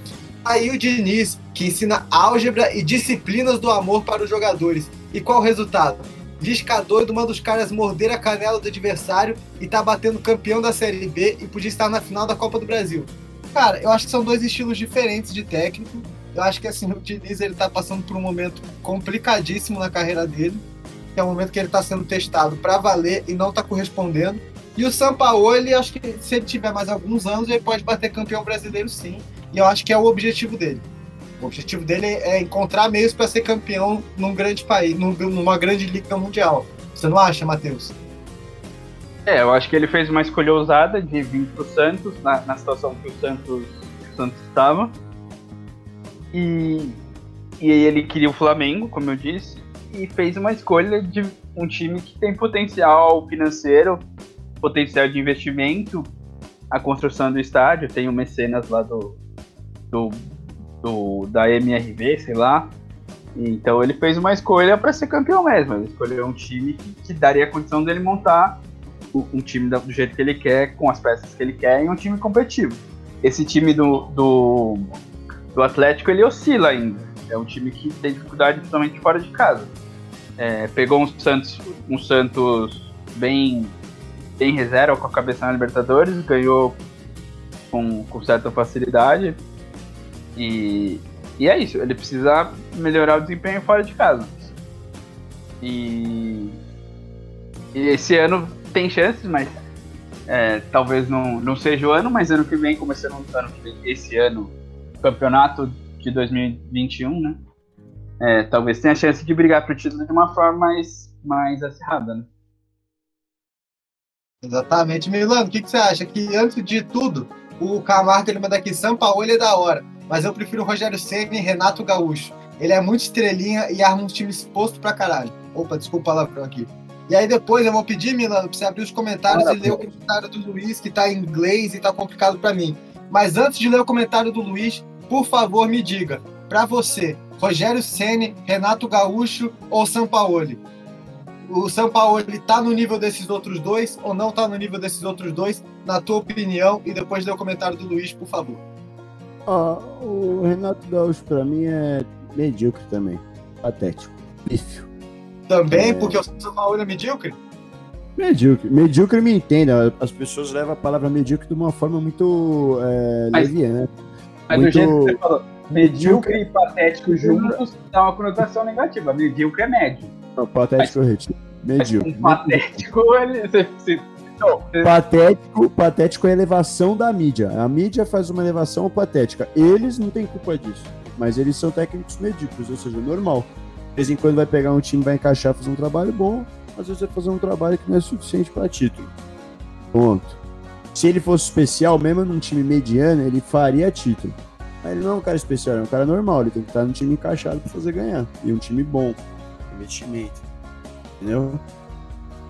aí o Diniz, que ensina álgebra e disciplinas do amor para os jogadores. E qual o resultado? Lisca doido manda os caras morder a canela do adversário e tá batendo campeão da Série B e podia estar na final da Copa do Brasil. Cara, eu acho que são dois estilos diferentes de técnico. Eu acho que assim, o Diniz ele tá passando por um momento complicadíssimo na carreira dele, que é o momento que ele tá sendo testado para valer e não tá correspondendo. E o Sampaoli, acho que se ele tiver mais alguns anos, ele pode bater campeão brasileiro sim. E eu acho que é o objetivo dele. O objetivo dele é encontrar meios para ser campeão num grande país, num- numa grande liga mundial. Você não acha, Matheus? É, eu acho que ele fez uma escolha ousada de vir pro Santos, na, na situação que o Santos, que o Santos estava. E, e aí ele queria o Flamengo, como eu disse, e fez uma escolha de um time que tem potencial financeiro, potencial de investimento, a construção do estádio, tem o mecenas lá do, do, do da MRV, sei lá. Então ele fez uma escolha para ser campeão mesmo. Ele escolheu um time que, que daria a condição dele montar o- um time do jeito que ele quer, com as peças que ele quer, e um time competitivo. Esse time do, do, do Atlético ele oscila ainda. É um time que tem dificuldade, principalmente fora de casa. É, pegou um Santos, um Santos bem, bem reserva, com a cabeça na Libertadores, ganhou com, com certa facilidade. E, e é isso, ele precisa melhorar o desempenho fora de casa. E, e esse ano tem chances, mas é, talvez não, não seja o ano, mas ano que vem, começando ano que vem, esse ano, campeonato de 2021, né? É, talvez tenha chance de brigar pro título de uma forma mais, mais acirrada, né? Exatamente. Milano, o que, que você acha? Que antes de tudo, o Camargo ele manda aqui, São Paulo ele é da hora, mas eu prefiro o Rogério Senna e Renato Gaúcho. Ele é muito estrelinha e arma um time exposto pra caralho. Opa, desculpa o palavrão aqui. E aí depois eu vou pedir, Milano, pra você abrir os comentários e ler o comentário do Luiz, que tá em inglês e tá complicado pra mim. Mas antes de ler o comentário do Luiz, por favor, me diga, pra você, Rogério Ceni, Renato Gaúcho ou Sampaoli? O Sampaoli tá no nível desses outros dois ou não tá no nível desses outros dois, na tua opinião? E depois lê o comentário do Luiz, por favor. Ó, o Renato Gaúcho pra mim é medíocre também. Patético. Pífio. Também, É. porque o Sampaoli é medíocre? Medíocre. Medíocre me entenda. As pessoas levam a palavra medíocre de uma forma muito é, Mas- leviana. Mas Muito- do jeito que você falou, medíocre e patético juntos dá uma conotação negativa. Medíocre é médio. Não, patético. Mas Medíocre. um patético, ele. Você, você, não, você- Patético, patético é a elevação da mídia. A mídia faz uma elevação patética. Eles não têm culpa disso. Mas eles são técnicos medíocres, ou seja, normal. De vez em quando vai pegar um time, vai encaixar, fazer um trabalho bom. Às vezes vai fazer um trabalho que não é suficiente para título. Ponto. Se ele fosse especial, mesmo num time mediano, ele faria título. Mas ele não é um cara especial, é um cara normal. Ele tem que estar no time encaixado para fazer ganhar. E um time bom. Investimento. Entendeu?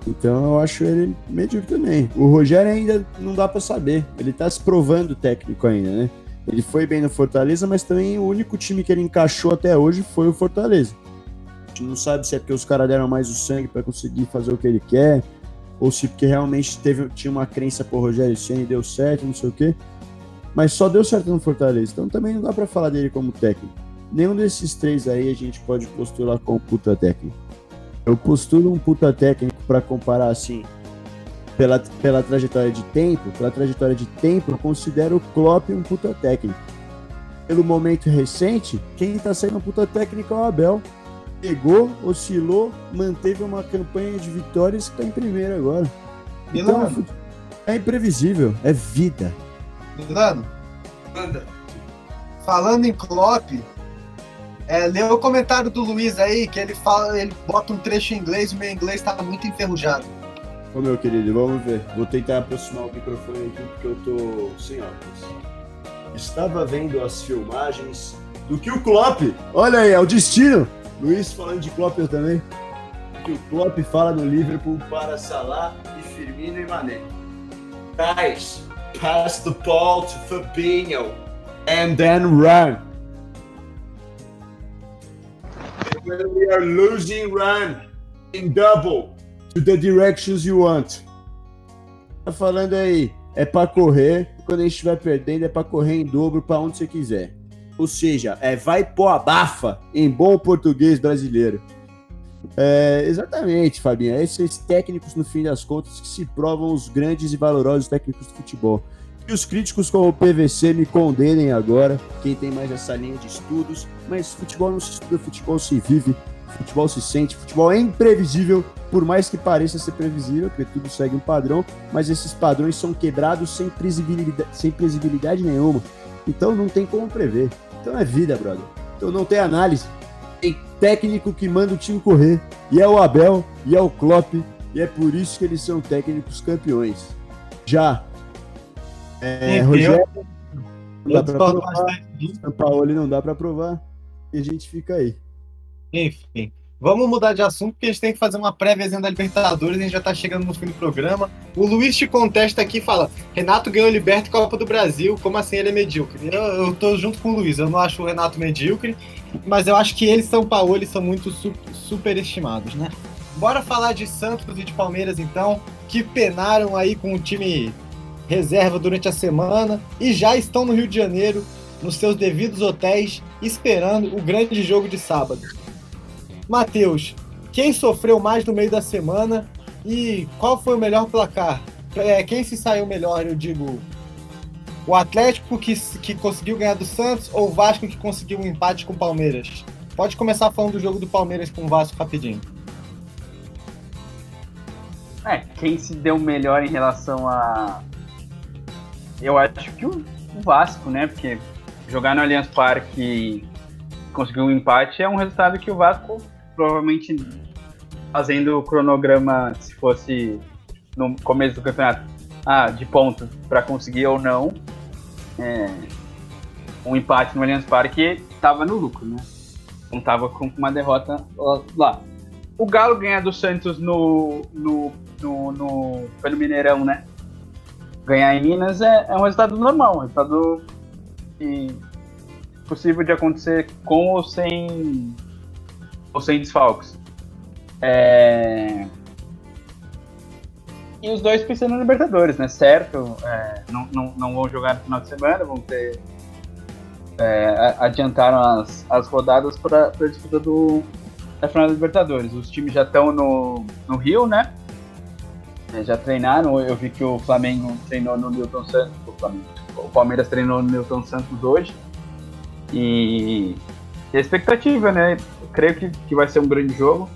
Então eu acho ele medíocre também. O Rogério ainda não dá para saber. Ele tá se provando técnico ainda, né? Ele foi bem no Fortaleza, mas também o único time que ele encaixou até hoje foi o Fortaleza. Gente não sabe se é porque os caras deram mais o sangue para conseguir fazer o que ele quer, ou se porque realmente teve, tinha uma crença por Rogério Senna e deu certo, não sei o quê. Mas só deu certo no Fortaleza, então também não dá para falar dele como técnico. Nenhum desses três aí a gente pode postular como puta técnico. Eu postulo um puta técnico para comparar assim, pela, pela trajetória de tempo, pela trajetória de tempo, eu considero o Klopp um puta técnico. Pelo momento recente, quem tá saindo um puta técnico é o Abel. Pegou, oscilou, manteve uma campanha de vitórias que tá em primeiro agora. Então, Milano, é imprevisível, é vida. Milano, Manda. falando em Klopp, é, lê o comentário do Luiz aí, que ele fala, ele bota um trecho em inglês e o meu inglês tá muito enferrujado. Ô meu querido, vamos ver. Vou tentar aproximar o microfone aqui porque eu tô sem óculos. Estava vendo as filmagens do que o Klopp. Olha aí, é o destino. Luiz falando de Klopp eu também. Que o Klopp fala no Liverpool para Salah e Firmino e Mané. Guys, pass the ball to Fabinho and then run. When we are losing, run in double to the directions you want. Tá falando aí, é pra correr, quando a gente estiver perdendo é pra correr em dobro pra onde você quiser. Ou seja, é vai pôr a bafa em bom português brasileiro. É, exatamente, Fabinho. É esses técnicos, no fim das contas, que se provam os grandes e valorosos técnicos do futebol. E os críticos como o PVC me condenem agora, quem tem mais essa linha de estudos, mas futebol não se estuda, futebol se vive, futebol se sente, futebol é imprevisível, por mais que pareça ser previsível, porque tudo segue um padrão, mas esses padrões são quebrados sem previsibilidade, sem previsibilidade nenhuma. Então não tem como prever. Então é vida, brother. Então não tem análise. Tem técnico que manda o time correr, e é o Abel, e é o Klopp, e é por isso que eles são técnicos campeões. Já é, Rogério, não dá pra provar. São Paulo não dá pra provar. E a gente fica aí. Enfim, vamos mudar de assunto porque a gente tem que fazer uma préviazinha da Libertadores, a gente já tá chegando no fim do programa. O Luiz te contesta aqui e fala: Renato ganhou Liberta e Copa do Brasil, como assim ele é medíocre? Eu, eu tô junto com o Luiz, eu não acho o Renato medíocre, mas eu acho que eles São Paulo eles são muito su superestimados, né? Bora falar de Santos e de Palmeiras então, que penaram aí com o time reserva durante a semana e já estão no Rio de Janeiro, nos seus devidos hotéis, esperando o grande jogo de sábado. Matheus, quem sofreu mais no meio da semana e qual foi o melhor placar? É, quem se saiu melhor, eu digo, o Atlético que, que conseguiu ganhar do Santos ou o Vasco que conseguiu um empate com o Palmeiras? Pode começar falando do jogo do Palmeiras com o Vasco rapidinho. É, quem se deu melhor em relação a. Eu acho que o, o Vasco, né? Porque jogar no Allianz Parque e conseguir um empate é um resultado que o Vasco provavelmente fazendo o cronograma se fosse no começo do campeonato, ah, de pontos para conseguir ou não, é, um empate no Allianz Parque estava no lucro, né? Não tava com uma derrota lá. O Galo ganhar do Santos no, no, no, no pelo Mineirão, né? Ganhar em Minas é, é um resultado normal, um resultado possível de acontecer com ou sem ou sem desfalques. É... E os dois pensando na Libertadores, né? Certo, é, não, não, não vão jogar no final de semana, vão ter. É, adiantaram as, as rodadas para a disputa do, da final da Libertadores. Os times já estão no, no Rio, né? É, já treinaram. Eu vi que o Flamengo treinou no Newton Santos. O, Flamengo, o Palmeiras treinou no Newton Santos hoje. E, e a expectativa, né? Creio que, que vai ser um grande jogo.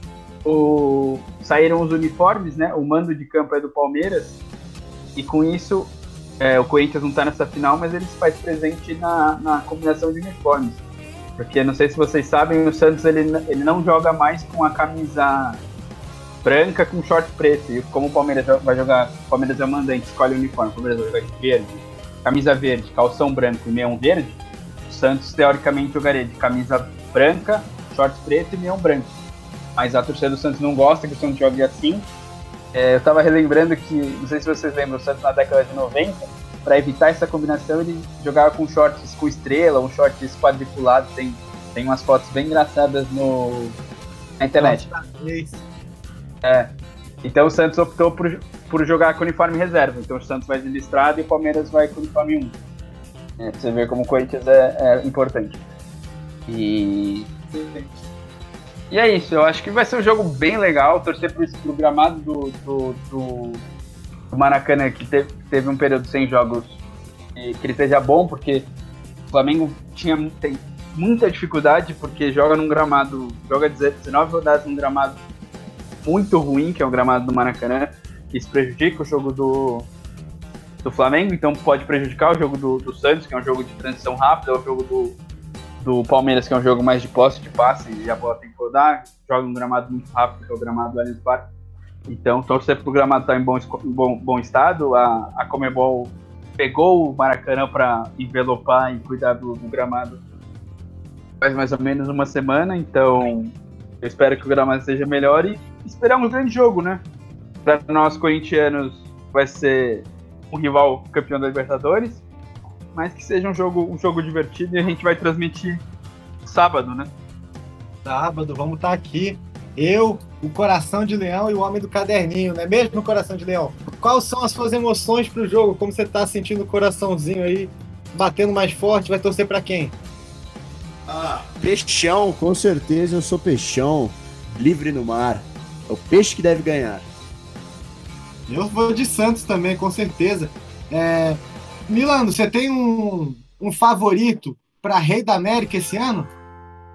O, saíram os uniformes, né? O mando de campo é do Palmeiras. E com isso, é, o Corinthians não está nessa final, mas ele se faz presente na, na combinação de uniformes. Porque não sei se vocês sabem, o Santos ele, ele não joga mais com a camisa branca com short preto. E como o Palmeiras vai jogar, o Palmeiras é o mandante, escolhe o uniforme, o Palmeiras vai jogar de verde, camisa verde, calção branco e meião verde. Santos teoricamente jogaria de camisa branca, shorts preto e meião branco. Mas a torcida do Santos não gosta que o Santos jogue assim. É, eu tava relembrando que, não sei se vocês lembram, o Santos na década de 90, para evitar essa combinação, ele jogava com shorts com estrela, um shorts quadriculado, tem, tem umas fotos bem engraçadas no, na internet. É. Então o Santos optou por, por jogar com uniforme reserva. Então o Santos vai de listrado e o Palmeiras vai com uniforme 1. É, pra você ver como o Corinthians é, é importante. E. E é isso, eu acho que vai ser um jogo bem legal. Torcer pro, pro gramado do, do, do, do Maracanã, que teve, teve um período sem jogos, e que ele seja bom, porque o Flamengo tinha, tem muita dificuldade, porque joga num gramado, joga 19 rodadas num gramado muito ruim, que é o gramado do Maracanã, que isso prejudica o jogo do, do Flamengo, então pode prejudicar o jogo do, do Santos, que é um jogo de transição rápida, o jogo do, do Palmeiras, que é um jogo mais de posse de passe, e a bola tem que rodar, joga um gramado muito rápido, que é o gramado do Allianz Parque. Então, torcer para o gramado estar tá em bom, bom, bom estado. A, a Comebol pegou o Maracanã para envelopar e cuidar do, do, gramado faz mais ou menos uma semana. Então, eu espero que o gramado seja melhor e esperar um grande jogo, né? Para nós corintianos, vai ser um rival campeão da Libertadores, mas que seja um jogo, um jogo divertido e a gente vai transmitir sábado, né? Sábado, vamos estar tá aqui. Eu, o Coração de Leão e o Homem do Caderninho, não é mesmo, Coração de Leão? Quais são as suas emoções pro jogo? Como você tá sentindo o coraçãozinho aí, batendo mais forte? Vai torcer para quem? Ah, peixão, com certeza eu sou peixão, livre no mar. É o peixe que deve ganhar. Eu vou de Santos também, com certeza. É... Milano, você tem um, um favorito para Rei da América esse ano?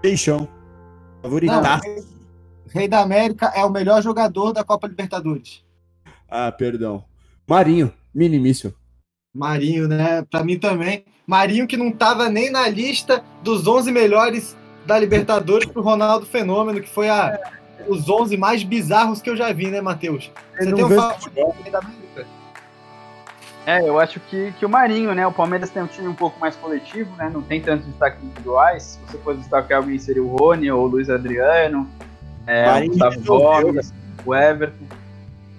Peixão. Favoritaço. Rei da América é o melhor jogador da Copa Libertadores. Ah, perdão. Marinho, minimício. Marinho, né? Para mim também. Marinho que não estava nem na lista dos 11 melhores da Libertadores pro Ronaldo Fenômeno, que foi a, os 11 mais bizarros que eu já vi, né, Matheus? Você tem um favorito da América? É, eu acho que, que o Marinho, né? O Palmeiras tem um time um pouco mais coletivo, né? Não tem tantos destaques individuais. Se você for destacar alguém, seria o Rony ou o Luiz Adriano. É, o Gustavo Gomes, o Everton.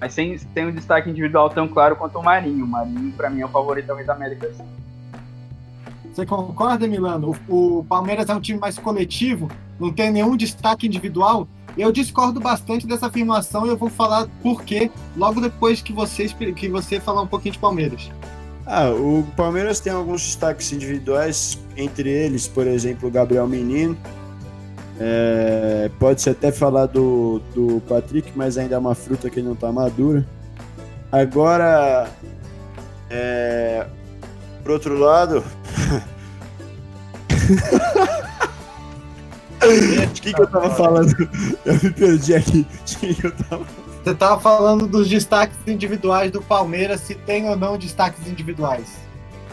Mas sem, tem um destaque individual tão claro quanto o Marinho. O Marinho, para mim, é o favorito da América. Você concorda, Milano? O, o, Palmeiras é um time mais coletivo, não tem nenhum destaque individual. Eu discordo bastante dessa afirmação e eu vou falar por quê logo depois que, vocês, que você falar um pouquinho de Palmeiras. Ah, o Palmeiras tem alguns destaques individuais, entre eles, por exemplo, o Gabriel Menino, é, Pode-se até falar do, do Patrick, mas ainda é uma fruta que não está madura. Agora, é, por outro lado. De que, que eu tava falando? Eu me perdi aqui. De que, que eu tava Você tava falando dos destaques individuais do Palmeiras, se tem ou não destaques individuais.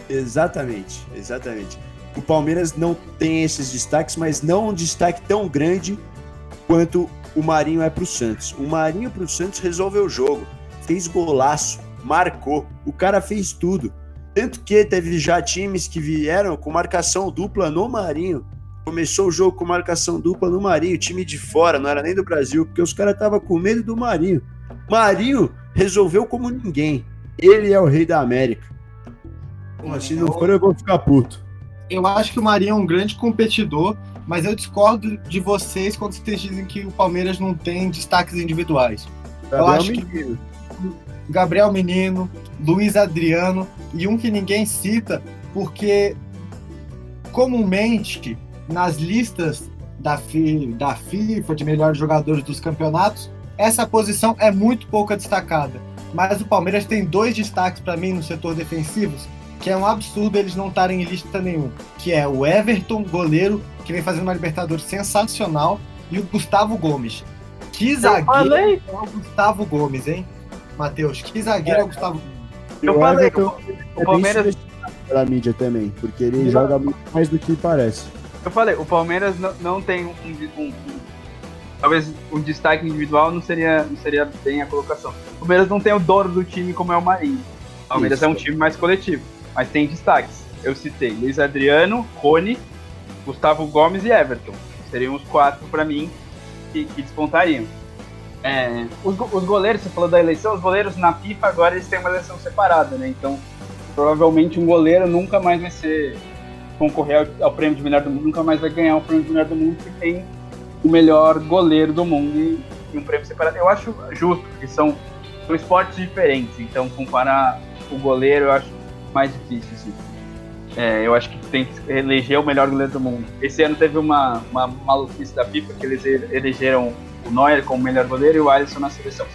Exatamente, exatamente o Palmeiras não tem esses destaques, mas não um destaque tão grande quanto o Marinho é para o Santos. O Marinho para o Santos resolveu o jogo, fez golaço, marcou, o cara fez tudo. Tanto que teve já times que vieram com marcação dupla no Marinho. Começou o jogo com marcação dupla no Marinho, time de fora, não era nem do Brasil, porque os caras estavam com medo do Marinho. Marinho resolveu como ninguém. Ele é o rei da América. Porra, se não for, eu vou ficar puto eu acho que o Marinho é um grande competidor, mas eu discordo de vocês quando vocês dizem que o Palmeiras não tem destaques individuais. Gabriel eu acho Menino. que Gabriel Menino, Luiz Adriano e um que ninguém cita, porque comumente nas listas da, da FIFA de melhores jogadores dos campeonatos, essa posição é muito pouco destacada. Mas o Palmeiras tem dois destaques para mim no setor defensivo, que é um absurdo eles não estarem em lista nenhum, que é o Everton, goleiro, que vem fazendo uma Libertadores sensacional, e o Gustavo Gomes. Que zagueiro é o Gustavo Gomes, hein? Matheus, que zagueiro é, o Gustavo Gomes. Eu falei, o, o é Palmeiras... Pela mídia também, porque ele joga muito mais do que parece. Eu falei, o Palmeiras não, não tem um, um, um, talvez um destaque individual não seria, não seria bem a colocação. O Palmeiras não tem o dono do time como é o Marinho. O Palmeiras Isso. é um time mais coletivo mas tem destaques. Eu citei Luiz Adriano, Rony, Gustavo Gomes e Everton. Seriam os quatro para mim que, que despontariam. É, os, os, goleiros, você falou da eleição, os goleiros na FIFA agora eles têm uma eleição separada, né? Então, provavelmente um goleiro nunca mais vai ser concorrer ao, ao, prêmio de melhor do mundo, nunca mais vai ganhar o prêmio de melhor do mundo que tem o melhor goleiro do mundo e, e um prêmio separado. Eu acho justo, porque são, são esportes diferentes, então comparar o goleiro eu acho mais difícil, assim. É, eu acho que tem que eleger o melhor goleiro do mundo. Esse ano teve uma, uma maluquice da FIFA que eles elegeram o Neuer como melhor goleiro e o Alisson na seleção.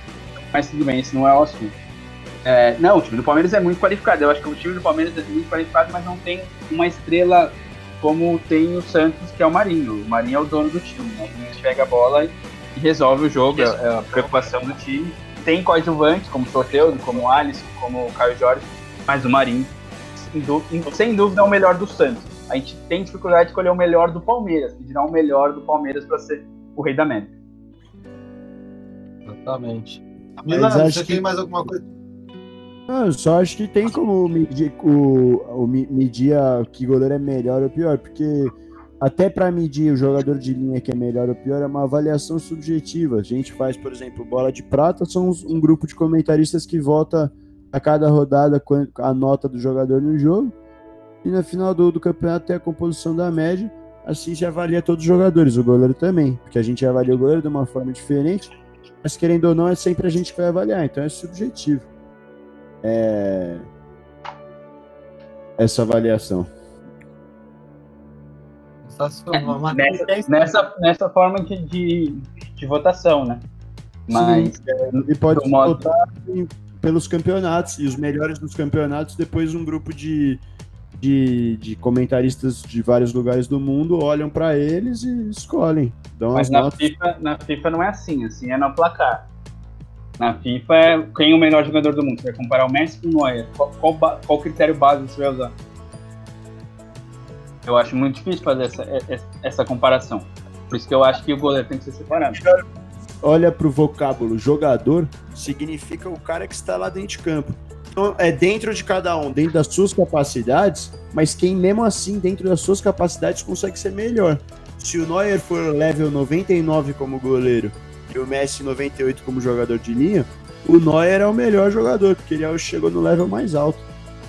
Mas tudo bem, esse não é o assunto. É, não, o time do Palmeiras é muito qualificado. Eu acho que o time do Palmeiras é muito qualificado, mas não tem uma estrela como tem o Santos, que é o Marinho. O Marinho é o dono do time. Né? Ele pega a bola e resolve o jogo, é a preocupação do time. Tem coadjuvantes, como o Soteudo, como o Alisson, como o Caio Jorge, mas o Marinho, sem dúvida, é o melhor do Santos. A gente tem dificuldade de escolher o melhor do Palmeiras, de tirar o melhor do Palmeiras para ser o rei da América. Exatamente. Milan, você que... tem mais alguma coisa? Não, eu só acho que tem como medir, o, o, medir a, que goleiro é melhor ou pior, porque até para medir o jogador de linha que é melhor ou pior é uma avaliação subjetiva. A gente faz, por exemplo, bola de prata, são um grupo de comentaristas que vota a cada rodada a nota do jogador no jogo. E no final do, do campeonato tem a composição da média. Assim se avalia todos os jogadores, o goleiro também, porque a gente avalia o goleiro de uma forma diferente, mas querendo ou não, é sempre a gente que vai avaliar, então é subjetivo é, essa avaliação. É, nessa, nessa, nessa forma de, de, de votação, né? Mas Sim, é, e pode votar pelos campeonatos e os melhores dos campeonatos depois um grupo de, de, de comentaristas de vários lugares do mundo olham para eles e escolhem. Mas na FIFA, na FIFA não é assim, assim é no placar. Na FIFA é quem é o melhor jogador do mundo. Você vai comparar o Messi com o Neuer. Qual, qual, qual critério base você vai usar? Eu acho muito difícil fazer essa, essa comparação. Por isso que eu acho que o goleiro tem que ser separado. Olha para o vocábulo jogador, significa o cara que está lá dentro de campo. Então, é dentro de cada um, dentro das suas capacidades, mas quem mesmo assim, dentro das suas capacidades, consegue ser melhor. Se o Neuer for level 99 como goleiro e o Messi 98 como jogador de linha, o Neuer é o melhor jogador, porque ele chegou no level mais alto.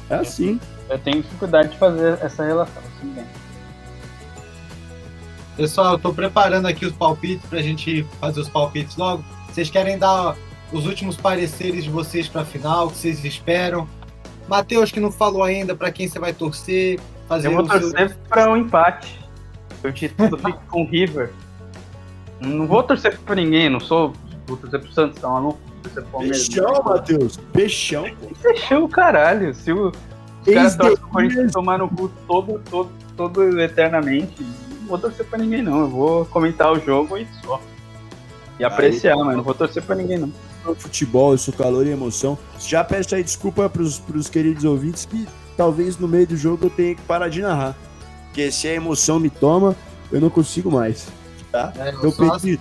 É assim. Eu tenho dificuldade de fazer essa relação. Assim, né? Pessoal, eu tô preparando aqui os palpites pra gente fazer os palpites logo. Vocês querem dar os últimos pareceres de vocês pra final, o que vocês esperam? Matheus, que não falou ainda para quem você vai torcer. Fazer eu vou torcer seu... para um empate. Eu fico com o River. Não vou torcer pra ninguém, não sou. Vou torcer pro Santos, tá maluco? Torcer pro Palmeiras. Peixão, Matheus. Peixão. Peixão, caralho. Se o, os caras torcem pro Corinthians tomar no cu todo, todo, todo eternamente, não vou torcer pra ninguém, não. Eu vou comentar o jogo e só. E apreciar, aí, mas não vou torcer pra ninguém, não. Futebol, eu sou calor e emoção. Já peço aí desculpa pros, pros queridos ouvintes que talvez no meio do jogo eu tenha que parar de narrar. Porque se a emoção me toma, eu não consigo mais tá? É, eu pedi,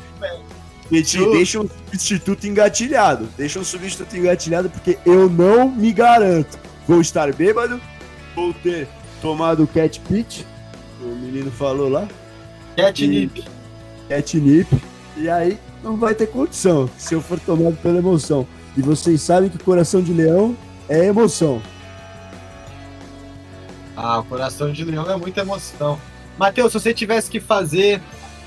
pedi deixa um substituto engatilhado. Deixa um substituto engatilhado, porque eu não me garanto. Vou estar bêbado, vou ter tomado cat pitch, o menino falou lá. Catnip. Catnip. E aí não vai ter condição se eu for tomado pela emoção. E vocês sabem que coração de leão é emoção. Ah, o coração de leão é muita emoção. Matheus, se você tivesse que fazer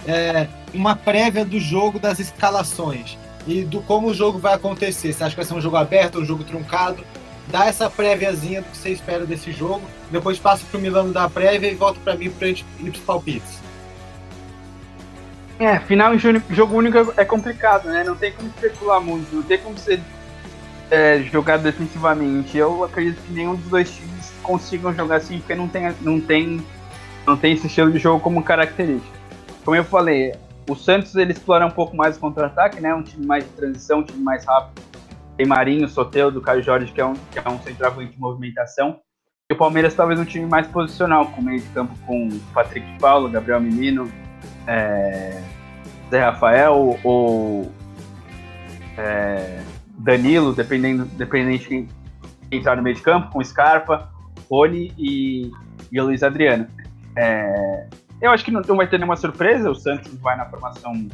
é, uma prévia do jogo, das escalações e do como o jogo vai acontecer. Você acha que vai ser um jogo aberto, um jogo truncado? Dá essa préviazinha do que você espera desse jogo. Depois passa pro Milano dar a prévia e volta para mim pra gente ir pros palpites. É, final em jogo único é complicado, né? Não tem como especular muito, não tem como ser é, jogar defensivamente. Eu acredito que nenhum dos dois times consigam jogar assim, porque não tem, não tem, não tem esse estilo de jogo como característica como eu falei, o Santos ele explora um pouco mais o contra-ataque, né? Um time mais de transição, um time mais rápido. Tem Marinho, Soteudo, Caio Jorge, que é um, que é um centroavante de movimentação. E o Palmeiras talvez um time mais posicional, com meio de campo com Patrick Paulo, Gabriel Menino, é, Zé Rafael ou é, Danilo, dependendo, dependendo de quem entrar no meio de campo, com Scarpa, Rony e, e Luiz Adriano. É, eu acho que não, não vai ter nenhuma surpresa. O Santos vai na formação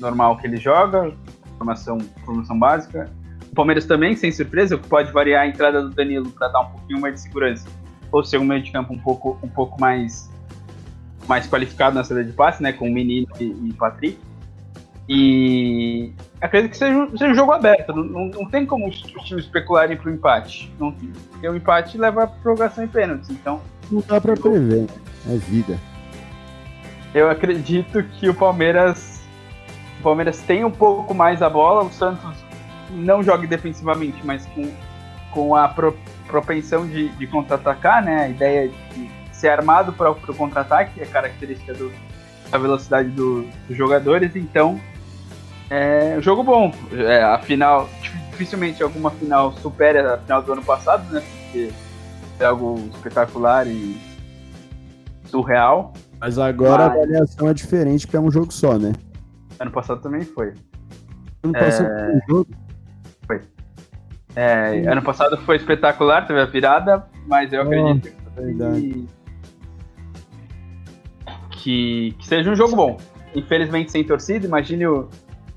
normal que ele joga, formação, formação básica. O Palmeiras também, sem surpresa, pode variar a entrada do Danilo para dar um pouquinho mais de segurança. Ou ser um meio de campo um pouco, um pouco mais, mais qualificado na saída de passe, né? Com o Menino e, e Patrick. E acredito que seja, um- seja um jogo aberto. Não, não, não tem como os, times especularem pro empate. Não, porque o empate leva a prorrogação em pênaltis. Então, Não dá pra prever, né? é vida. Eu acredito que o Palmeiras o Palmeiras tem um pouco mais a bola, o Santos não joga defensivamente, mas com, com a pro- propensão de, de contra-atacar, né? A ideia de ser armado para o contra-ataque, é característica do- da velocidade do- dos jogadores, então é um jogo bom. É, a final, dificilmente alguma final supere a final do ano passado, né? Porque é algo espetacular e surreal. Mas agora Mas- a avaliação é diferente, porque é um jogo só, né? Ano passado também foi. Ano passado foi um jogo. É, ano passado foi espetacular, teve a virada, mas eu acredito verdade. que, que seja um jogo bom. Infelizmente sem torcida, imagine o,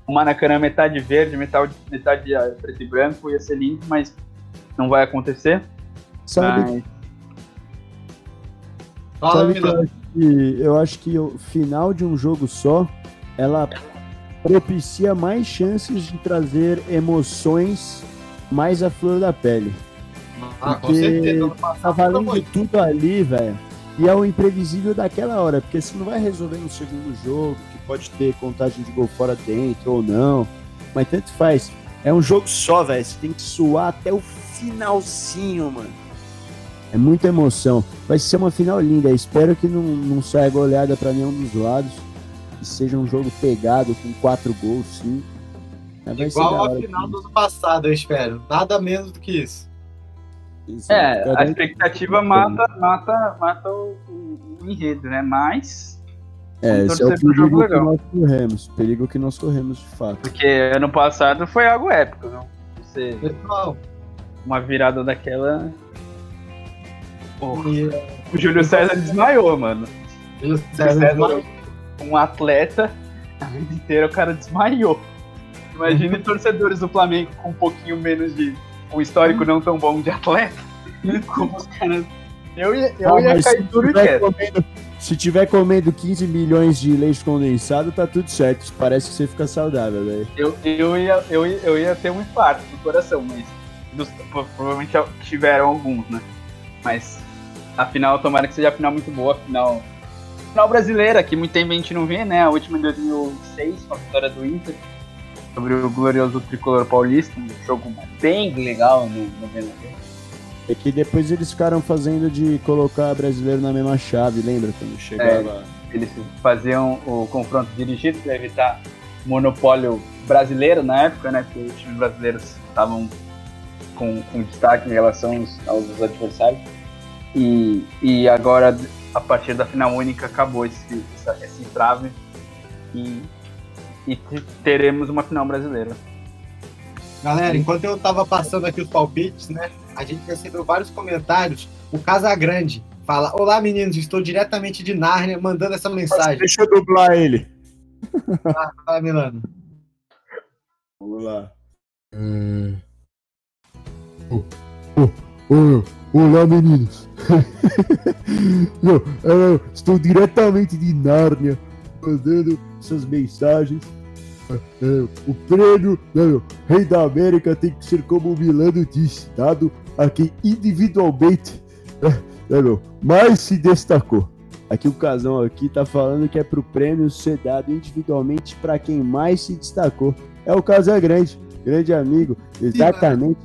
o Maracanã metade verde, metade, metade ah, preto e branco, ia ser lindo, mas não vai acontecer. Sabe, Mas, Fala, sabe que eu Milano. acho que eu acho que o final de um jogo só, ela propicia mais chances de trazer emoções mais à flor da pele. Ah, com porque certeza. Ano Tá valendo foi tudo ali, velho. E é o imprevisível daquela hora, porque você não vai resolver no segundo jogo, que pode ter contagem de gol fora dentro ou não. Mas tanto faz. É um jogo só, velho. Você tem que suar até o finalzinho, mano. É muita emoção. Vai ser uma final linda. Espero que não, não saia goleada pra nenhum dos lados. Que seja um jogo pegado com quatro gols, sim. Vai Igual a final do ano passado, eu espero. Nada menos do que isso. Exato. é, Cada a expectativa mata, mata, mata o, o- o enredo, né? Mas, É, esse é o perigo que legal. nós corremos. Perigo que nós corremos de fato. porque ano passado foi algo épico, não? Você, Pessoal, uma virada daquela. Porra, e, o Júlio César desmaiou, mano. e, César, um atleta, a vida inteira o cara desmaiou. Imagine torcedores do Flamengo com um pouquinho menos de. um histórico não tão bom de atleta. Como os caras. Eu ia, eu Ah, ia cair duro e quieto. Se tiver comendo 15 milhões de leite condensado, tá tudo certo. Parece que você fica saudável, velho. Eu, eu, ia, eu, ia, eu ia ter um infarto do coração, mas. dos- provavelmente tiveram alguns, né? Mas a final, tomara que seja a final muito boa, a final. Final brasileira, que muito tempo a gente não vê, né? A última em 2006, com a vitória do Inter, sobre o glorioso tricolor paulista, um jogo bem legal no, no. É que depois eles ficaram fazendo de colocar brasileiro na mesma chave, lembra? Quando chegava. Eles faziam o confronto dirigido para evitar monopólio brasileiro na época, né? Porque os times brasileiros estavam com, com destaque em relação aos, aos adversários. E, e agora, a partir da final única, acabou esse, essa, esse trave e, e te- teremos uma final brasileira. Galera, enquanto eu tava passando aqui os palpites, né? A gente recebeu vários comentários. O Casagrande fala: Olá, meninos, estou diretamente de Nárnia mandando essa mensagem. Deixa eu dublar ele. Fala, Milano. Vamos lá. Oh, oh, oh, olá, meninos. Eu, eu estou diretamente de Nárnia mandando essas mensagens. É, o prêmio né, meu, Rei da América tem que ser como o Milano disse, dado a quem individualmente né, né, meu, mais se destacou. Aqui o casão aqui tá falando que é pro prêmio ser dado individualmente para quem mais se destacou. É o Casagrande, grande amigo, exatamente.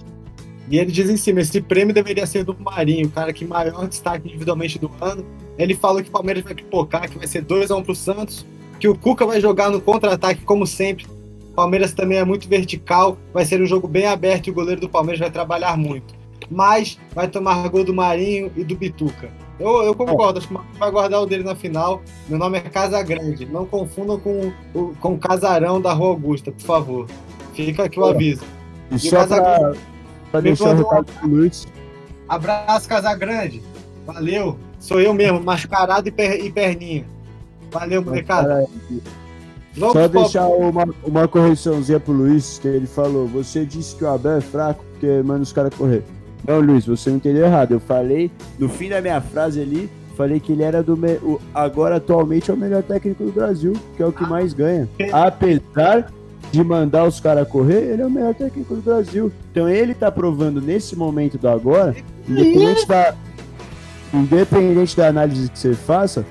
E ele diz em cima: esse prêmio deveria ser do Marinho, o cara que maior destaque individualmente do ano. Ele falou que o Palmeiras vai pipocar, que vai ser 2x1 pro Santos, que o Cuca vai jogar no contra-ataque, como sempre. O Palmeiras também é muito vertical, vai ser um jogo bem aberto e o goleiro do Palmeiras vai trabalhar muito. Mas vai tomar gol do Marinho e do Bituca. Eu, eu concordo, acho que vai guardar o dele na final. Meu nome é Casa Grande. Não confundam com o, com o Casarão da Rua Augusta, por favor. Fica aqui o aviso. E E o Casagrande- pra, pra Me deixar o recado pro Luiz, Abraço, Casagrande. Valeu. Sou eu mesmo, mascarado e, per- e perninha. Valeu, molecada. Só deixar uma, uma correçãozinha pro Luiz, que ele falou. Você disse que o Abel é fraco porque manda os caras correr. Não, Luiz, você não entendeu errado. Eu falei, no fim da minha frase ali, falei que ele era do. me- agora, atualmente, é o melhor técnico do Brasil, que é o que mais ganha. Apesar de mandar os caras correr, ele é o melhor técnico do Brasil. Então ele tá provando nesse momento do agora, independente da, independente da análise que você faça,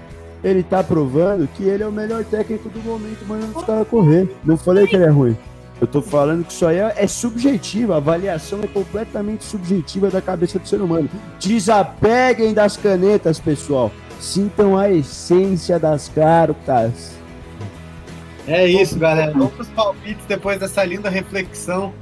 ele tá provando que ele é o melhor técnico do momento, mandando os caras correr. Não falei que ele é ruim. Eu tô falando que isso aí é, é subjetivo, a avaliação é completamente subjetiva da cabeça do ser humano. Desapeguem das canetas, pessoal. Sintam a essência das cartas. É isso, galera. Vamos pros palpites depois dessa linda reflexão.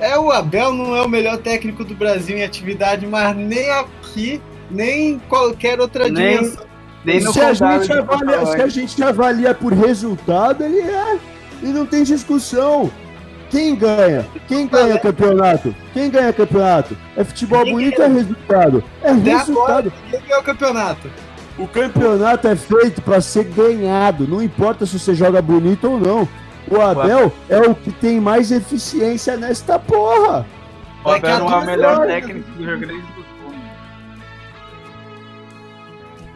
É, o Abel não é o melhor técnico do Brasil em atividade, mas nem aqui, nem em qualquer outra Nem- dimensão. Nem no se, a gente avalia, se a gente avalia por resultado, ele é. E não tem discussão. Quem ganha? Quem ganha campeonato? Quem ganha campeonato? É futebol Ninguém bonito ou é resultado? É Até resultado. agora, quem ganhou o campeonato? O campeonato é feito para ser ganhado, não importa se você joga bonito ou não. O Abel é o que tem mais eficiência nesta porra. O Abel é o Daqui a melhor duas técnico do Rio Grande do Sul.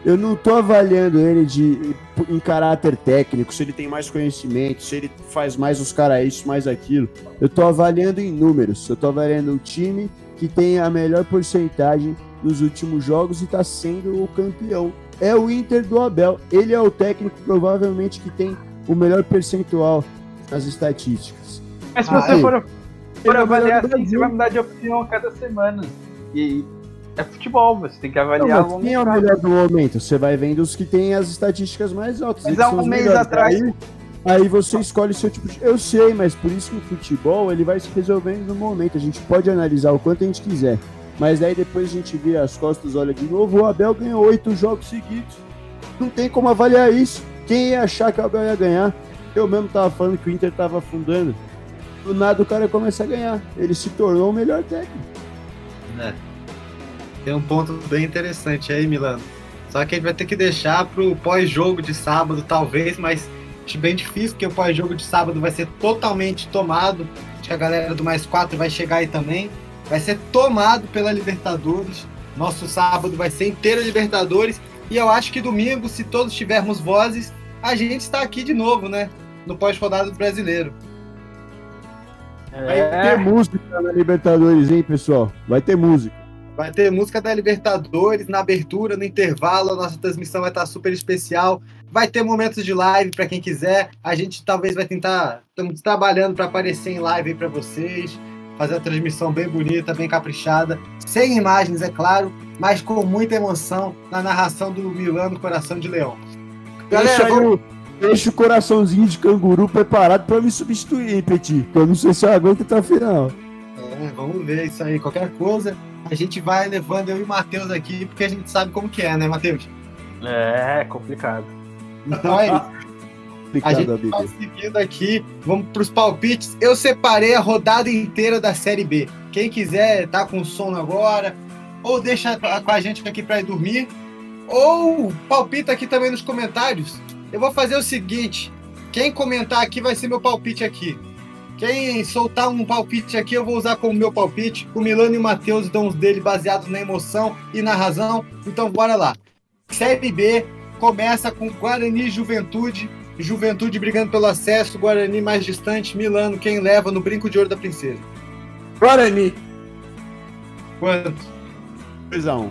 Eu não tô avaliando ele de em caráter técnico, se ele tem mais conhecimento, se ele faz mais os caras isso, mais aquilo. Eu tô avaliando em números. Eu tô avaliando o time que tem a melhor porcentagem nos últimos jogos e tá sendo o campeão. É o Inter do Abel. Ele é o técnico provavelmente que tem o melhor percentual nas estatísticas. Mas se Ah, você aí. for, for Ele é avaliar assim, você vai mudar de opinião a cada semana. E é futebol, você tem que Não, avaliar mas longo quem é o melhor do momento? Você vai vendo os que têm as estatísticas mais altas. Mas há um mês melhores. atrás- Aí, aí você escolhe seu tipo de. Eu sei, mas por isso que o futebol ele vai se resolvendo no momento. A gente pode analisar o quanto a gente quiser. Mas daí depois a gente vira as costas, olha de novo. O Abel ganhou oito jogos seguidos. Não tem como avaliar isso. Quem ia achar que o Abel ia ganhar? Eu mesmo tava falando que o Inter tava afundando. Do nada o cara começa a ganhar. Ele se tornou o melhor técnico. Tem um ponto bem interessante aí, Milano. Só que a gente vai ter que deixar pro pós-jogo de sábado, talvez, mas acho bem difícil, porque o pós-jogo de sábado vai ser totalmente tomado. Acho que a galera do Mais 4 vai chegar aí também. Vai ser tomado pela Libertadores. Nosso sábado vai ser inteiro Libertadores. E eu acho que domingo, se todos tivermos vozes, a gente está aqui de novo, né? No pós-rodada do brasileiro. Vai É, ter música na Libertadores, hein, pessoal? Vai ter música. Vai ter música da Libertadores na abertura, no intervalo. A nossa transmissão vai estar super especial. Vai ter momentos de live para quem quiser. A gente talvez vai tentar. Estamos trabalhando para aparecer em live aí para vocês. Fazer a transmissão bem bonita, bem caprichada. Sem imagens, é claro, mas com muita emoção na narração do Milano Coração de Leão. Deixa, Galera, deixa o coraçãozinho de canguru preparado pra me substituir, hein, Petit. Que eu não sei se eu aguento até o final. É, vamos ver isso aí. Qualquer coisa, a gente vai levando eu e o Matheus aqui, porque a gente sabe como que é, né, Matheus? é complicado. Então é isso. A gente vai seguindo aqui, vamos para os palpites. Eu separei a rodada inteira da Série B. Quem quiser tá com sono agora, ou deixa com a gente aqui para ir dormir, ou palpita aqui também nos comentários. Eu vou fazer o seguinte: quem comentar aqui vai ser meu palpite aqui. Quem soltar um palpite aqui, eu vou usar como meu palpite. O Milano e o Matheus dão os dele baseados na emoção e na razão. Então bora lá. Série B começa com Guarani e Juventude. Juventude brigando pelo acesso, Guarani mais distante, Milano quem leva no brinco de ouro da princesa. Guarani. Quanto? 2x1.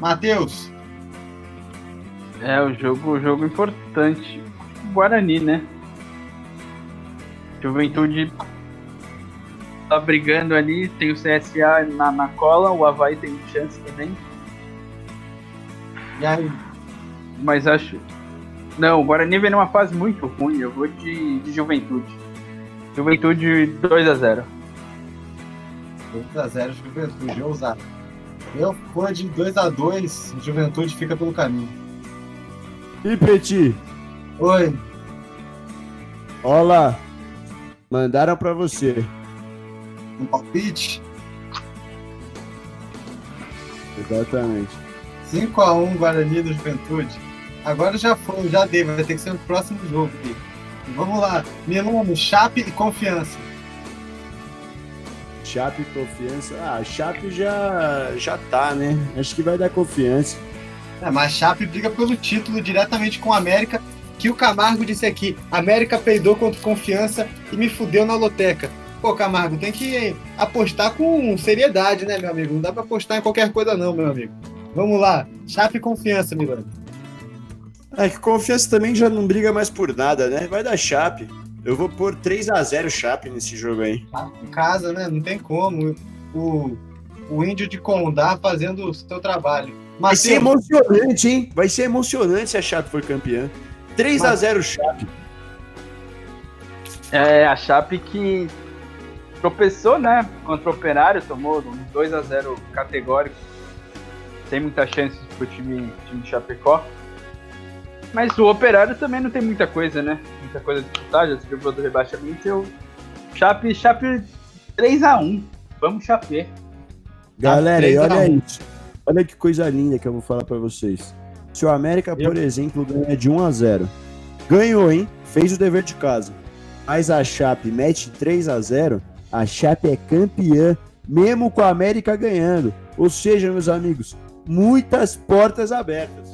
Matheus, É o jogo, o jogo importante. Guarani, né? Juventude tá brigando ali, tem o CSA na, na cola, o Havaí tem chance também, e aí? mas acho. Não, o Guarani vem numa fase muito ruim, eu vou de, de Juventude. Juventude 2x0. 2x0 Juventude, ousado. Eu for de 2x2, Juventude fica pelo caminho. E Petit? Oi, Ó lá. Mandaram pra você. um palpite? Exatamente. 5x1 Guarani do Juventude. Agora já foi, já dei, vai ter que ser no próximo jogo. Aqui. Vamos lá. Milano, Chape e confiança. Chape e confiança. Ah, Chape já, já tá, né? Acho que vai dar confiança. É, mas Chape briga pelo título diretamente com o América, que o Camargo disse aqui. América peidou contra confiança e me fudeu na loteca. Pô, Camargo, tem que apostar com seriedade, né, meu amigo? Não dá pra apostar em qualquer coisa, não, meu amigo. Vamos lá. Chape e confiança, Milano. É que confiança também já não briga mais por nada, né? Vai dar Chape. Eu vou pôr 3 a 0 Chape nesse jogo aí. Tá em casa, né? Não tem como. O, o índio de Condá fazendo o seu trabalho. Vai ser emocionante, hein? Vai ser emocionante se a Chape for campeã. 3 a 0 Chape. É, a Chape que tropeçou, né? Contra o Operário, tomou um 2 a 0 categórico. Sem muita chance pro time, time de Chapecó. Mas o Operário também não tem muita coisa, né? Muita coisa a disputar, já se livrou do rebaixamento. Eu... Chape, Chape 3x1. Vamos Chape. Galera, e olha isso. Olha que coisa linda que eu vou falar para vocês. Se o América, por eu... exemplo, ganha de 1 a 0 ganhou, hein? Fez o dever de casa. Mas a Chape mete 3 a 0 a Chape é campeã, mesmo com a América ganhando. Ou seja, meus amigos, muitas portas abertas.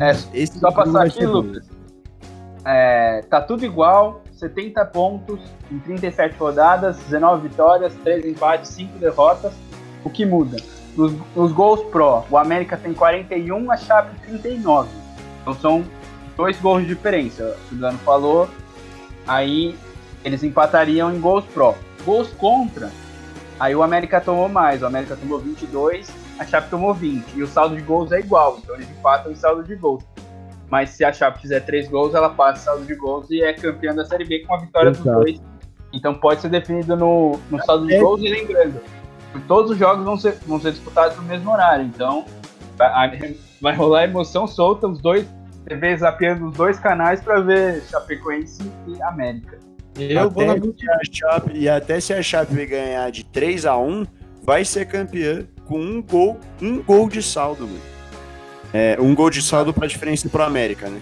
É, Esse só passar aqui, Lucas. É, tá tudo igual, 70 pontos em 37 rodadas, 19 vitórias, 3 empates, 5 derrotas. O que muda? Nos, nos gols pró, o América tem 41, a Chape 39. Então são dois gols de diferença. O Dano falou. Aí eles empatariam em gols pró. Gols contra, aí o América tomou mais. O América tomou 22, a Chape tomou 20. E o saldo de gols é igual, então eles empatam em saldo de gols. Mas se a Chape fizer 3 gols, ela passa saldo de gols e é campeã da Série B com a vitória Exato. dos dois. Então pode ser definido no, no saldo de gols e lembrando, todos os jogos vão ser, vão ser disputados no mesmo horário. Então vai, vai rolar emoção solta, os dois TV zapeando os dois canais para ver Chapecoense e América. Eu até vou na... Chape, E até se a Chape ganhar de 3 a 1 vai ser campeã com um gol, um gol de saldo, mano. É, um gol de saldo para diferença pro América, né?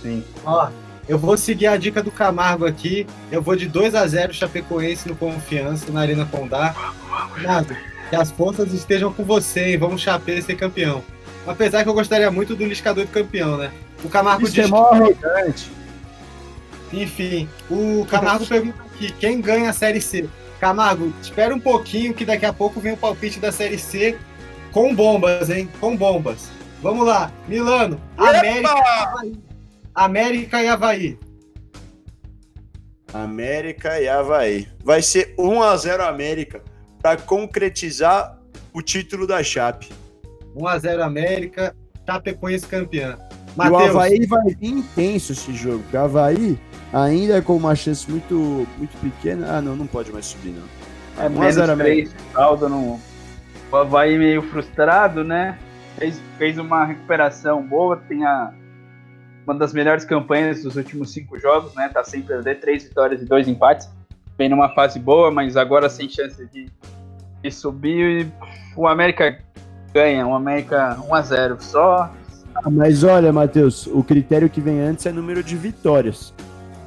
Sim. Ó, eu vou seguir a dica do Camargo aqui. Eu vou de 2 a 0 Chapecoense no Confiança, na Arena Condá. Nada. Que as forças estejam com você, hein? Vamos Chapé ser campeão. Apesar que eu gostaria muito do Liscador de campeão, né? O Camargo Isso é mó arrogante. Enfim, o Camargo pergunta aqui: quem ganha a Série C? Camargo, espera um pouquinho que daqui a pouco vem o palpite da Série C com bombas, hein? Com bombas. Vamos lá, Milano, América e Havaí. América e Havaí. América e Havaí. Vai ser 1 a 0 América para concretizar o título da Chape. 1 a 0 América, Chapecoense campeã. Mateus. E o Havaí vai vir intenso esse jogo, porque o Havaí ainda com uma chance muito, muito pequena. Ah, não, não pode mais subir, não. É, menos 3, saldo no... O Havaí meio frustrado, né? Fez, fez uma recuperação boa, tem a, uma das melhores campanhas dos últimos cinco jogos, né? Tá sem perder, três vitórias e dois empates. Vem numa fase boa, mas agora sem chance de, de subir. O América ganha, o América 1 a 0 só. Ah, mas olha, Matheus, o critério que vem antes é número de vitórias.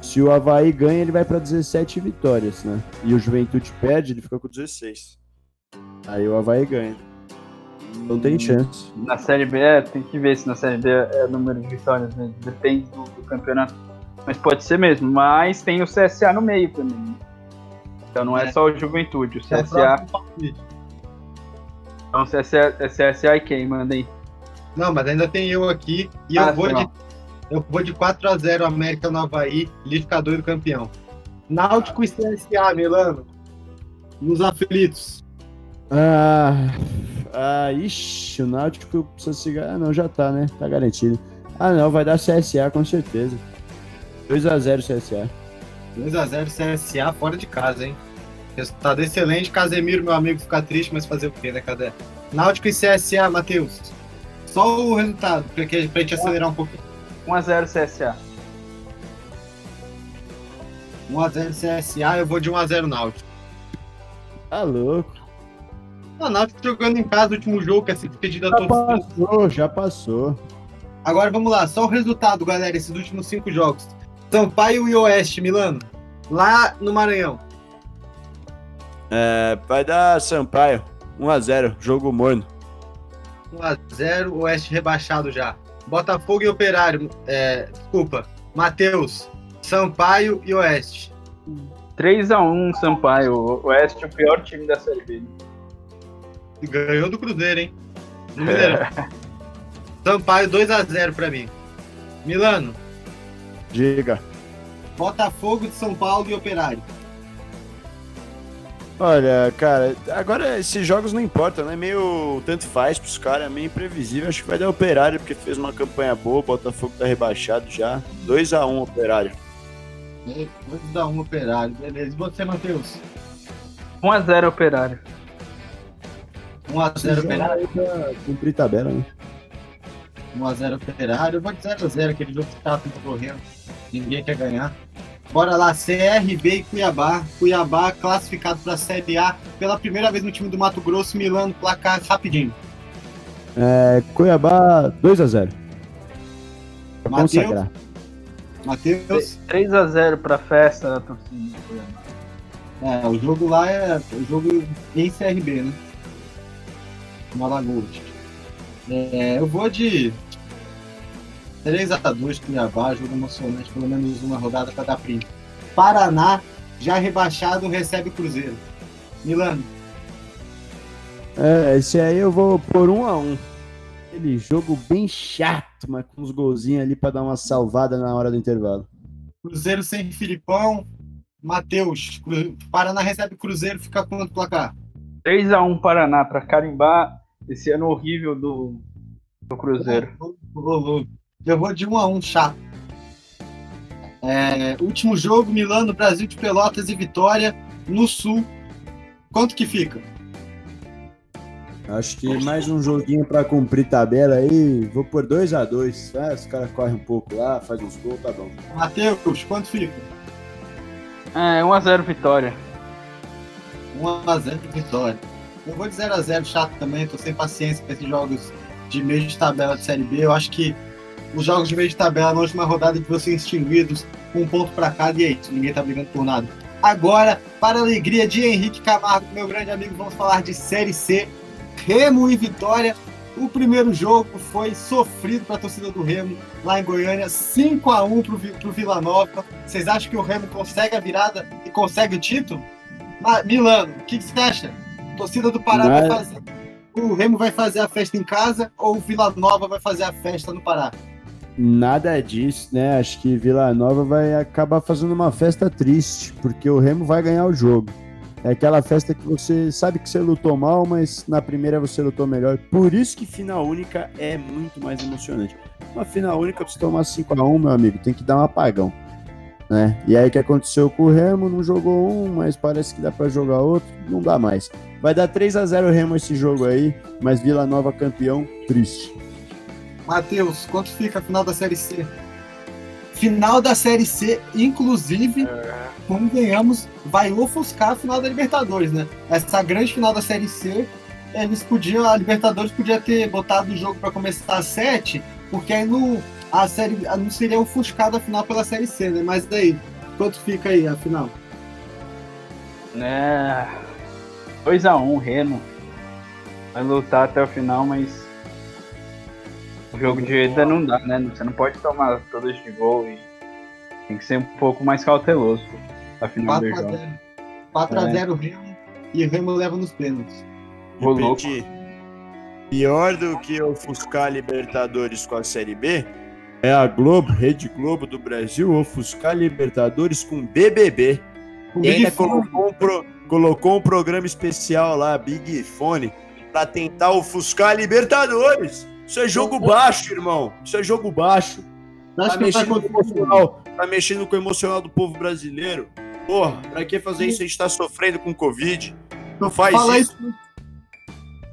Se o Havaí ganha, ele vai para 17 vitórias, né? E o Juventude perde, ele fica com 16. Aí o Havaí ganha. Não tem chance. Na Série B, é, tem que ver se na Série B é o número de vitórias, né? Depende do, do, campeonato. Mas pode ser mesmo. Mas tem o CSA no meio também. Então não é, é só o Juventude. O CSA. É então CSA, é CSA e quem? Manda aí. Não, mas ainda tem eu aqui. E ah, eu vou de. Eu vou de 4 a 0 América no Havaí, liquidificador do campeão. Náutico e CSA, Milano. Nos aflitos. Ah, ah, ixi, o Náutico precisa se. Ah, não, já tá, né? Tá garantido. Ah, não, vai dar CSA com certeza. 2x0 CSA. 2x0 CSA fora de casa, hein? Resultado excelente. Casemiro, meu amigo, fica triste, mas fazer o quê, né? Cadê? Náutico e CSA, Matheus. Só o resultado, pra, que, pra gente acelerar um pouquinho. 1x0 CSA. 1x0 CSA, eu vou de 1x0 Náutico. Tá louco. O Náutico jogando em casa no último jogo, que é se despedida já todos. Já passou, já passou. Agora vamos lá, só o resultado, galera, esses últimos cinco jogos. Sampaio e Oeste, Milano. Lá no Maranhão. É, vai dar Sampaio. 1x0, jogo morno. 1x0, Oeste rebaixado já. Botafogo e Operário. É, desculpa, Matheus, Sampaio e Oeste. 3x1 Sampaio. Oeste é o pior time da Série B. Ganhou do Cruzeiro, hein? No Mineirão. Sampaio 2x0 pra mim. Milano, Diga. Botafogo de São Paulo e Operário. Olha, cara, agora esses jogos não importam, né? Meio tanto faz pros caras, é meio imprevisível. Acho que vai dar operário, porque fez uma campanha boa. O Botafogo tá rebaixado já. 2x1 operário. 2x1 Operário, beleza. E você, Matheus? 1x0 Operário. 1x0 Operário. pra cumprir tabela, né? 1x0 Operário. Eu vou de 0x0, aquele jogo que tá correndo. Ninguém quer ganhar. Bora lá, CRB e Cuiabá. Cuiabá classificado para a Série A pela primeira vez no time do Mato Grosso, Milano, placar rapidinho. É, Cuiabá 2x0. Pra Mateus? consagrar. Matheus? 3x0 pra festa da torcida do Cuiabá. É, o jogo lá é o jogo em CRB, né? No Alagoas. É, eu vou de 3x2 Cuiabá, jogo emocionante, pelo menos uma rodada para dar print. Paraná, já rebaixado, recebe Cruzeiro. Milano, É, esse aí eu vou por 1x1. Aquele jogo bem chato, mas com uns golzinhos ali pra dar uma salvada na hora do intervalo. Cruzeiro sem Filipão. Matheus, Paraná recebe Cruzeiro, fica quanto placar? 3x1 Paraná pra carimbar esse ano horrível do, do Cruzeiro. Eu vou de 1 a 1 chato. É, último jogo, Milano, Brasil de Pelotas e Vitória no Sul. Quanto que fica? Acho que mais um joguinho pra cumprir tabela aí. Vou por 2x2. Ah, os caras correm um pouco lá, faz uns gols, tá bom. Matheus, quanto fica? É, 1x0 Vitória. 1 a 0 Vitória. Eu vou de 0 a 0 chato também, tô sem paciência com esses jogos de meio de tabela de Série B. Eu acho que os jogos de meio de tabela na última rodada que vão ser extinguidos com um ponto pra cada e é isso, ninguém tá brigando por nada. Agora, para a alegria de Henrique Camargo, meu grande amigo, vamos falar de Série C. Remo e Vitória. O primeiro jogo foi sofrido para a torcida do Remo lá em Goiânia, 5 a 1 pro, Vi- pro Vila Nova. Vocês acham que o Remo consegue a virada e consegue o título? Ma- Milano, o que, que você acha? A torcida do Pará vai Mas- fazer. O Remo vai fazer a festa em casa ou o Vila Nova vai fazer a festa no Pará? Nada disso, né? Acho que Vila Nova vai acabar fazendo uma festa triste, porque o Remo vai ganhar o jogo. É aquela festa que você sabe que você lutou mal, mas na primeira você lutou melhor. Por isso que final única é muito mais emocionante. Uma final única, pra você tomar 5x1, meu amigo, tem que dar um apagão. Né? E aí o que aconteceu com o Remo? Não jogou um, mas parece que dá pra jogar outro. Não dá mais. Vai dar 3 a 0 Remo esse jogo aí, mas Vila Nova campeão, triste. Matheus, quanto fica a final da Série C? Final da Série C, inclusive, convenhamos, vai ofuscar a final da Libertadores, né? Essa grande final da Série C, eles podiam, a Libertadores podia ter botado o jogo para começar às 7, porque aí no, a série não seria ofuscada a final pela Série C, né? Mas daí, quanto fica aí a final? É. 2x1 Remo. Vai lutar até o final, mas. O jogo de ida não dá, né? Você não pode tomar todos de gol e. Tem que ser um pouco mais cauteloso a final do 4 a jogo. 0 4 a 0 Remo e o Remo leva nos pênaltis. Ô, louco. Pior do que ofuscar a Libertadores com a Série B é a Globo, Rede Globo do Brasil, ofuscar a Libertadores com BBB. O E ainda colocou um, pro- colocou um programa especial lá, Big Fone, pra tentar ofuscar a Libertadores. Isso é jogo baixo, irmão. Isso é jogo baixo. Tá vai mexendo, com o acontecer. emocional, tá mexendo com o emocional do povo brasileiro. Porra, pra que fazer isso? A gente tá sofrendo com Covid. Não faz Fala isso. isso.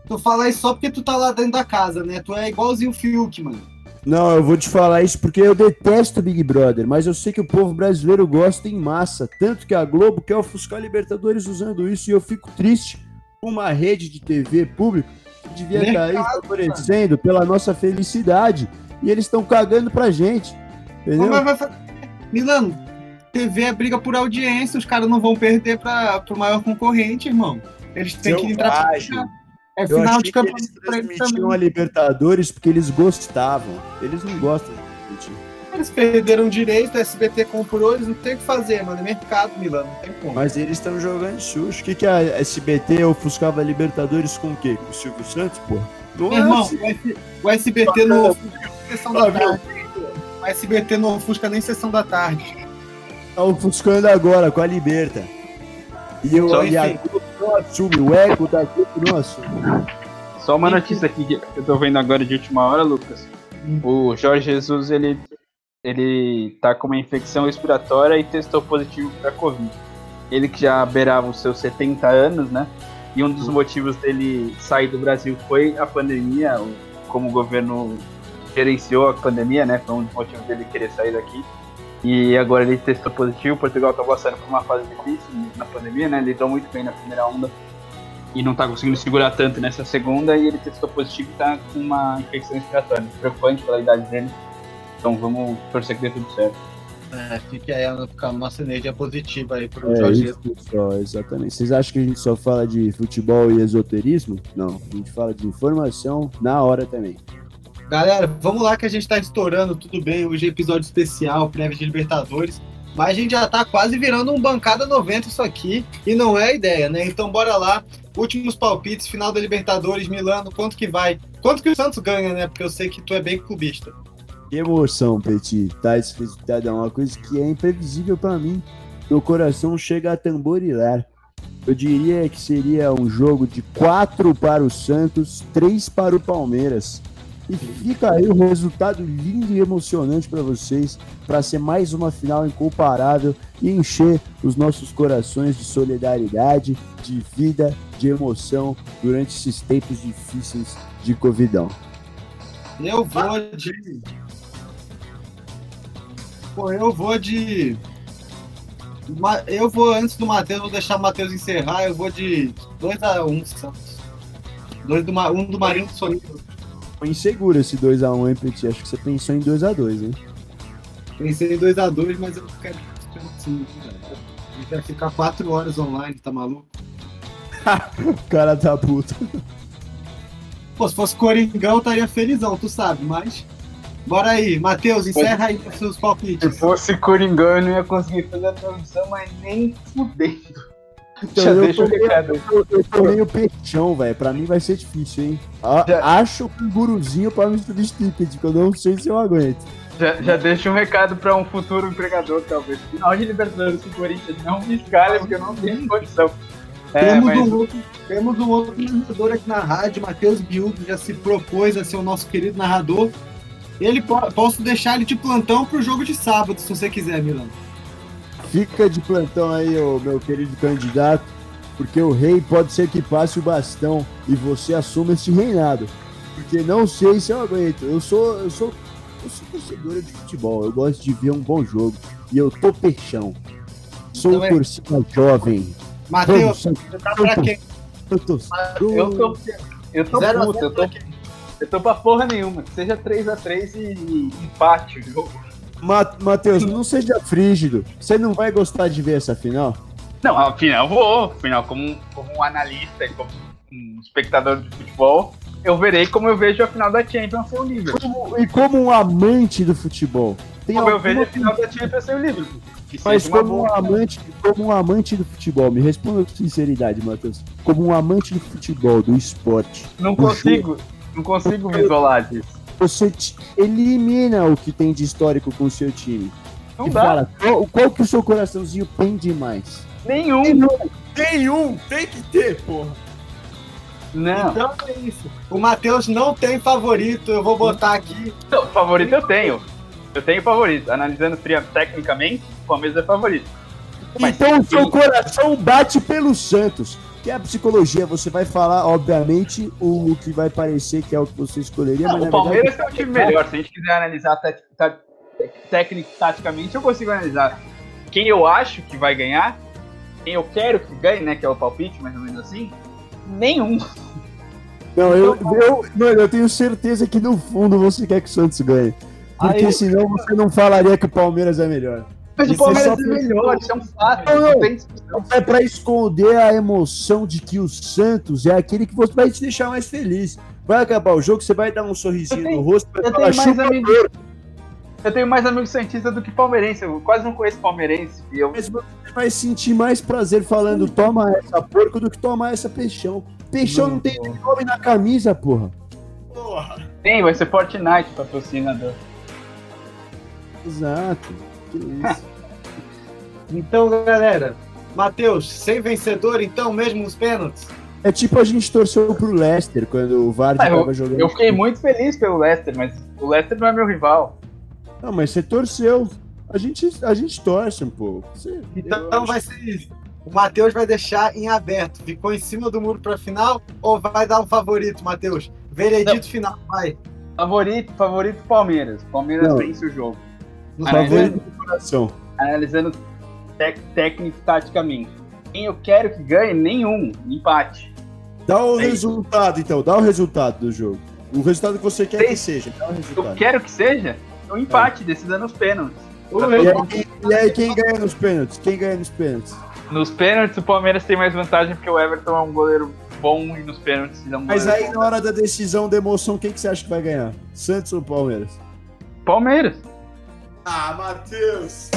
Tu fala isso só porque tu tá lá dentro da casa, né? Tu é igualzinho o Fiuk, mano. Não, eu vou te falar isso porque eu detesto Big Brother, mas eu sei que o povo brasileiro gosta em massa. Tanto que a Globo quer ofuscar a Libertadores usando isso e eu fico triste com uma rede de TV pública devia estar aí Mercado, favorecendo pela nossa felicidade. e eles estão cagando pra gente. Entendeu? Mas vai fazer- Milano, TV é briga por audiência, os caras não vão perder para o maior concorrente, irmão. Eles têm que entrar pra. É Eu final achei de que campeonato eles pra eles transmitiam a. Libertadores porque eles gostavam. Eles não gostam de transmitir. Eles perderam direito, a SBT comprou, eles não tem o que fazer, mano. É mercado, Milano, não tem como. Mas eles estão jogando sujo. O que, que a SBT ofuscava a Libertadores com o quê? Com o Silvio Santos, pô? Não Meu irmão, o S- o SBT não ofusca nem sessão da tarde. O SBT não ofusca nem sessão da tarde. Tá ofuscando agora com a Liberta. E, eu, Só e a. Globo não assume, o eco da Globo não assume. Só uma notícia aqui que eu tô vendo agora de última hora, Lucas. O Jorge Jesus, ele, ele tá com uma infecção respiratória e testou positivo para Covid. Ele que já beirava os seus 70 anos, né? E um dos motivos dele sair do Brasil foi a pandemia, como o governo gerenciou a pandemia, né? Foi um dos motivos dele querer sair daqui. E agora ele testou positivo. Portugal tá passando por uma fase difícil na pandemia, né? Ele lidou muito bem na primeira onda e não tá conseguindo segurar tanto nessa segunda e ele testou positivo e tá com uma infecção respiratória. Preocupante pela idade dele. Então vamos torcer que dê tudo certo. É, fique aí a a nossa energia positiva aí pro É Jorge. isso só, exatamente. Vocês acham que a gente só fala de futebol e esoterismo? Não, a gente fala de informação na hora também. Galera, vamos lá que a gente tá estourando, tudo bem. Hoje é episódio especial, prévia de Libertadores. Mas a gente já tá quase virando um bancada 90 isso aqui. E não é a ideia, né? Então bora lá. Últimos palpites, final da Libertadores, Milano, quanto que vai? Quanto que o Santos ganha, né? Porque eu sei que tu é bem clubista. Que emoção, Petit. Tá, resultado é uma coisa que é imprevisível pra mim. Meu coração chega a tamborilar. Eu diria que seria um jogo de 4 para o Santos, 3 para o Palmeiras. E fica aí o resultado lindo e emocionante para vocês, para ser mais uma final incomparável e encher os nossos corações de solidariedade, de vida, de emoção durante esses tempos difíceis de Covidão. Eu vou de. Pô, eu vou de. Eu vou, antes do Matheus, vou deixar o Matheus encerrar. Eu vou de 2x1 Santos. Dois do, Ma- um do Marinho do Soninho. Foi inseguro esse 2x1, hein, Petit? Acho que você pensou em 2x2, hein? Pensei em 2x2, mas eu quero quero sim, cara. A gente vai ficar 4 horas online, tá maluco? O cara tá puto. Pô, se fosse Coringão, eu estaria felizão, tu sabe, mas. Bora aí, Matheus, encerra aí os seus Se palpites. fosse Coringão, eu não ia conseguir fazer a transmissão, mas nem fudendo. Então, Já eu deixa tô- recado. Eu, eu tô meio peixão, velho. Pra mim vai ser difícil, hein? A- Já- Acho um guruzinho pra me substituir, Petit, que eu não sei se eu aguento. Já, já deixa um recado pra um futuro empregador, talvez. Final de Libertadores com o Corinthians, não me escalhe, porque eu não tenho condição. É, temos, mas um outro, temos um outro narrador aqui na rádio, Matheus Biudo, já se propôs a ser o nosso querido narrador. Ele po- posso deixar ele de plantão pro jogo de sábado, se você quiser, Milano. Fica de plantão aí, ô meu querido candidato, porque o rei pode ser que passe o bastão e você assuma esse reinado. Porque não sei se eu aguento. Eu sou, eu sou, eu sou torcedora de futebol. Eu gosto de ver um bom jogo e eu tô peixão. Sou Então é- torcida jovem. Matheus, Vamos, você tá pra quem? eu tô- eu tô. Eu tô puto, eu tô, eu tô pra porra nenhuma. Que seja 3x3 e, empate o jogo. Ma- Matheus, não seja frígido. Você não vai gostar de ver essa final? Não, afinal, eu vou. Afinal, como, um- como um analista e como um espectador de futebol, eu verei como eu vejo a final da Champions sem o Liverpool. E como um amante do futebol, tem Como eu vejo a final da Champions sem o Liverpool. Mas como um, amante, como um amante do futebol, me responda com sinceridade, Matheus. Como um amante do futebol, do esporte, Não consigo, não consigo me isolar disso. você elimina o que tem de histórico com o seu time. Não e dá. fala, qual, qual que o seu coraçãozinho pende mais? Nenhum. Nenhum! Tem que ter, porra! Não. Então é isso. O Matheus não tem favorito, eu vou botar aqui. Não, favorito eu tenho. Eu tenho favorito. Analisando tecnicamente, o Palmeiras é favorito. Mas então o seu coração bate pelo Santos. Que é a psicologia, você vai falar, obviamente, o, o que vai parecer que é o que você escolheria, Não, o Palmeiras verdade, é um time melhor. Se a gente quiser analisar te- técnico taticamente, eu consigo analisar quem eu acho que vai ganhar, quem eu quero que ganhe, né? Que é o palpite, mais ou menos assim. Nenhum. Não, eu, eu, mano, eu tenho certeza que no fundo você quer que o Santos ganhe. Porque Aí- senão você não falaria que o Palmeiras é melhor. Mas o é Palmeiras é melhor, isso é um fato. Não, Não, não. É pra esconder a emoção de que o Santos é aquele que você vai te deixar mais feliz. Vai acabar o jogo, você vai dar um sorrisinho tenho- no rosto, falar tenho mais chupa amigos. Eu tenho mais amigos santistas do que palmeirense. Eu quase não conheço palmeirense. E eu Mas você vai sentir mais prazer falando toma essa porco do que tomar essa peixão. Peixão não, tem nome na camisa, porra. Tem, vai ser Fortnite patrocinador. Exato. Que isso. Então, galera, Matheus, sem vencedor, então, mesmo nos pênaltis? É tipo a gente torceu pro Leicester quando o Vardy Ah, tava jogando. Eu fiquei muito feliz pelo Leicester, mas o Leicester não é meu rival. Não, mas você torceu. A gente, a gente torce um pouco. Você- Então acho- vai ser isso. O Matheus vai deixar em aberto. Ficou em cima do muro pra final ou vai dar um favorito, Matheus? Veredito final, vai. Favorito, favorito Palmeiras. Palmeiras Não. vence o jogo. Favorito do coração. Analisando tec- técnico e taticamente. Quem eu quero que ganhe? Nenhum. Empate. Dá o É resultado, então. Dá o resultado do jogo. O resultado que você quer que Seis. seja. Dá o Eu quero que seja um empate, decidida nos pênaltis. E aí, e aí, quem ganha nos pênaltis? Quem ganha nos pênaltis? Nos pênaltis, o Palmeiras tem mais vantagem porque o Everton é um goleiro bom e nos pênaltis é um Mas aí, bom. na hora da decisão da emoção, quem que você acha que vai ganhar? Santos ou Palmeiras? Palmeiras. Ah, Matheus!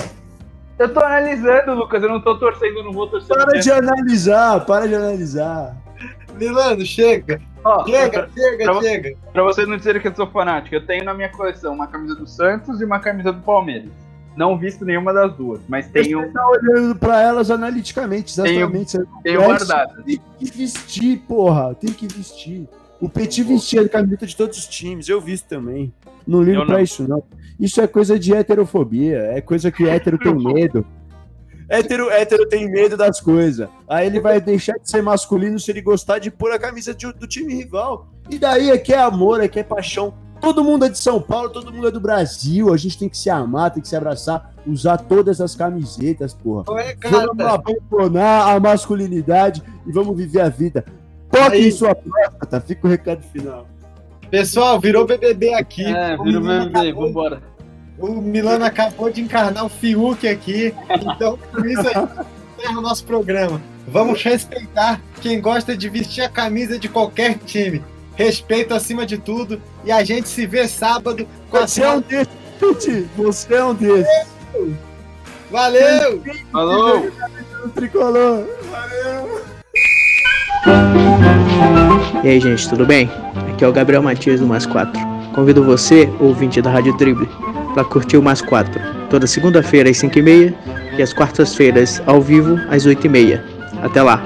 Eu tô analisando, Lucas. Eu não tô torcendo, não vou torcer. Para de analisar, para de analisar. Milano, chega. Ó, Chega, chega, pra- chega. Pra vocês não dizerem que eu sou fanático, eu tenho na minha coleção uma camisa do Santos e uma camisa do Palmeiras. Não visto nenhuma das duas, mas tenho, Você tá olhando pra elas analiticamente, exatamente. Tenho veste, guardadas. Tem que vestir, porra. Tem que vestir. O Petit vestia a camiseta de todos os times, eu visto também. Não ligo Eu pra não. isso, não. Isso é coisa de heterofobia, é coisa que hétero tem medo. Hétero, hétero tem medo das coisas. Aí ele vai deixar de ser masculino se ele gostar de pôr a camisa de- do time rival. E daí é que é amor, é que é paixão. Todo mundo é de São Paulo, todo mundo é do Brasil. A gente tem que se amar, tem que se abraçar, usar todas as camisetas, porra. Cara. Vamos abandonar a masculinidade e vamos viver a vida. Toque Aí. em sua próstata, fica o recado final. Pessoal, virou BBB aqui. É, O Milano BBB, acabou- vambora. O Milano acabou de encarnar o Fiuk aqui. Então, por isso a gente encerra o nosso programa. Vamos respeitar quem gosta de vestir a camisa de qualquer time. Respeito acima de tudo. E a gente se vê sábado com a Você é um desses, você é um desses. Valeu! Falou! Tricolor. E aí, gente, tudo bem? Aqui é o Gabriel Matias do Mais 4. Convido você, ouvinte da Rádio Drible, para curtir o Mais 4, toda segunda-feira às 5h30 e às quartas-feiras ao vivo às 8h30. Até lá!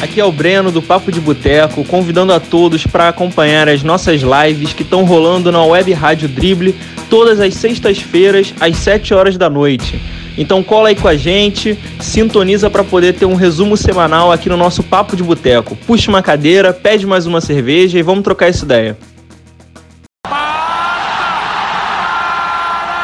Aqui é o Breno do Papo de Boteco, convidando a todos para acompanhar as nossas lives que estão rolando na Web Rádio Dribble todas as sextas-feiras às 7 horas da noite. Então cola aí com a gente, sintoniza para poder ter um resumo semanal aqui no nosso Papo de Boteco. Puxa uma cadeira, pede mais uma cerveja e vamos trocar essa ideia.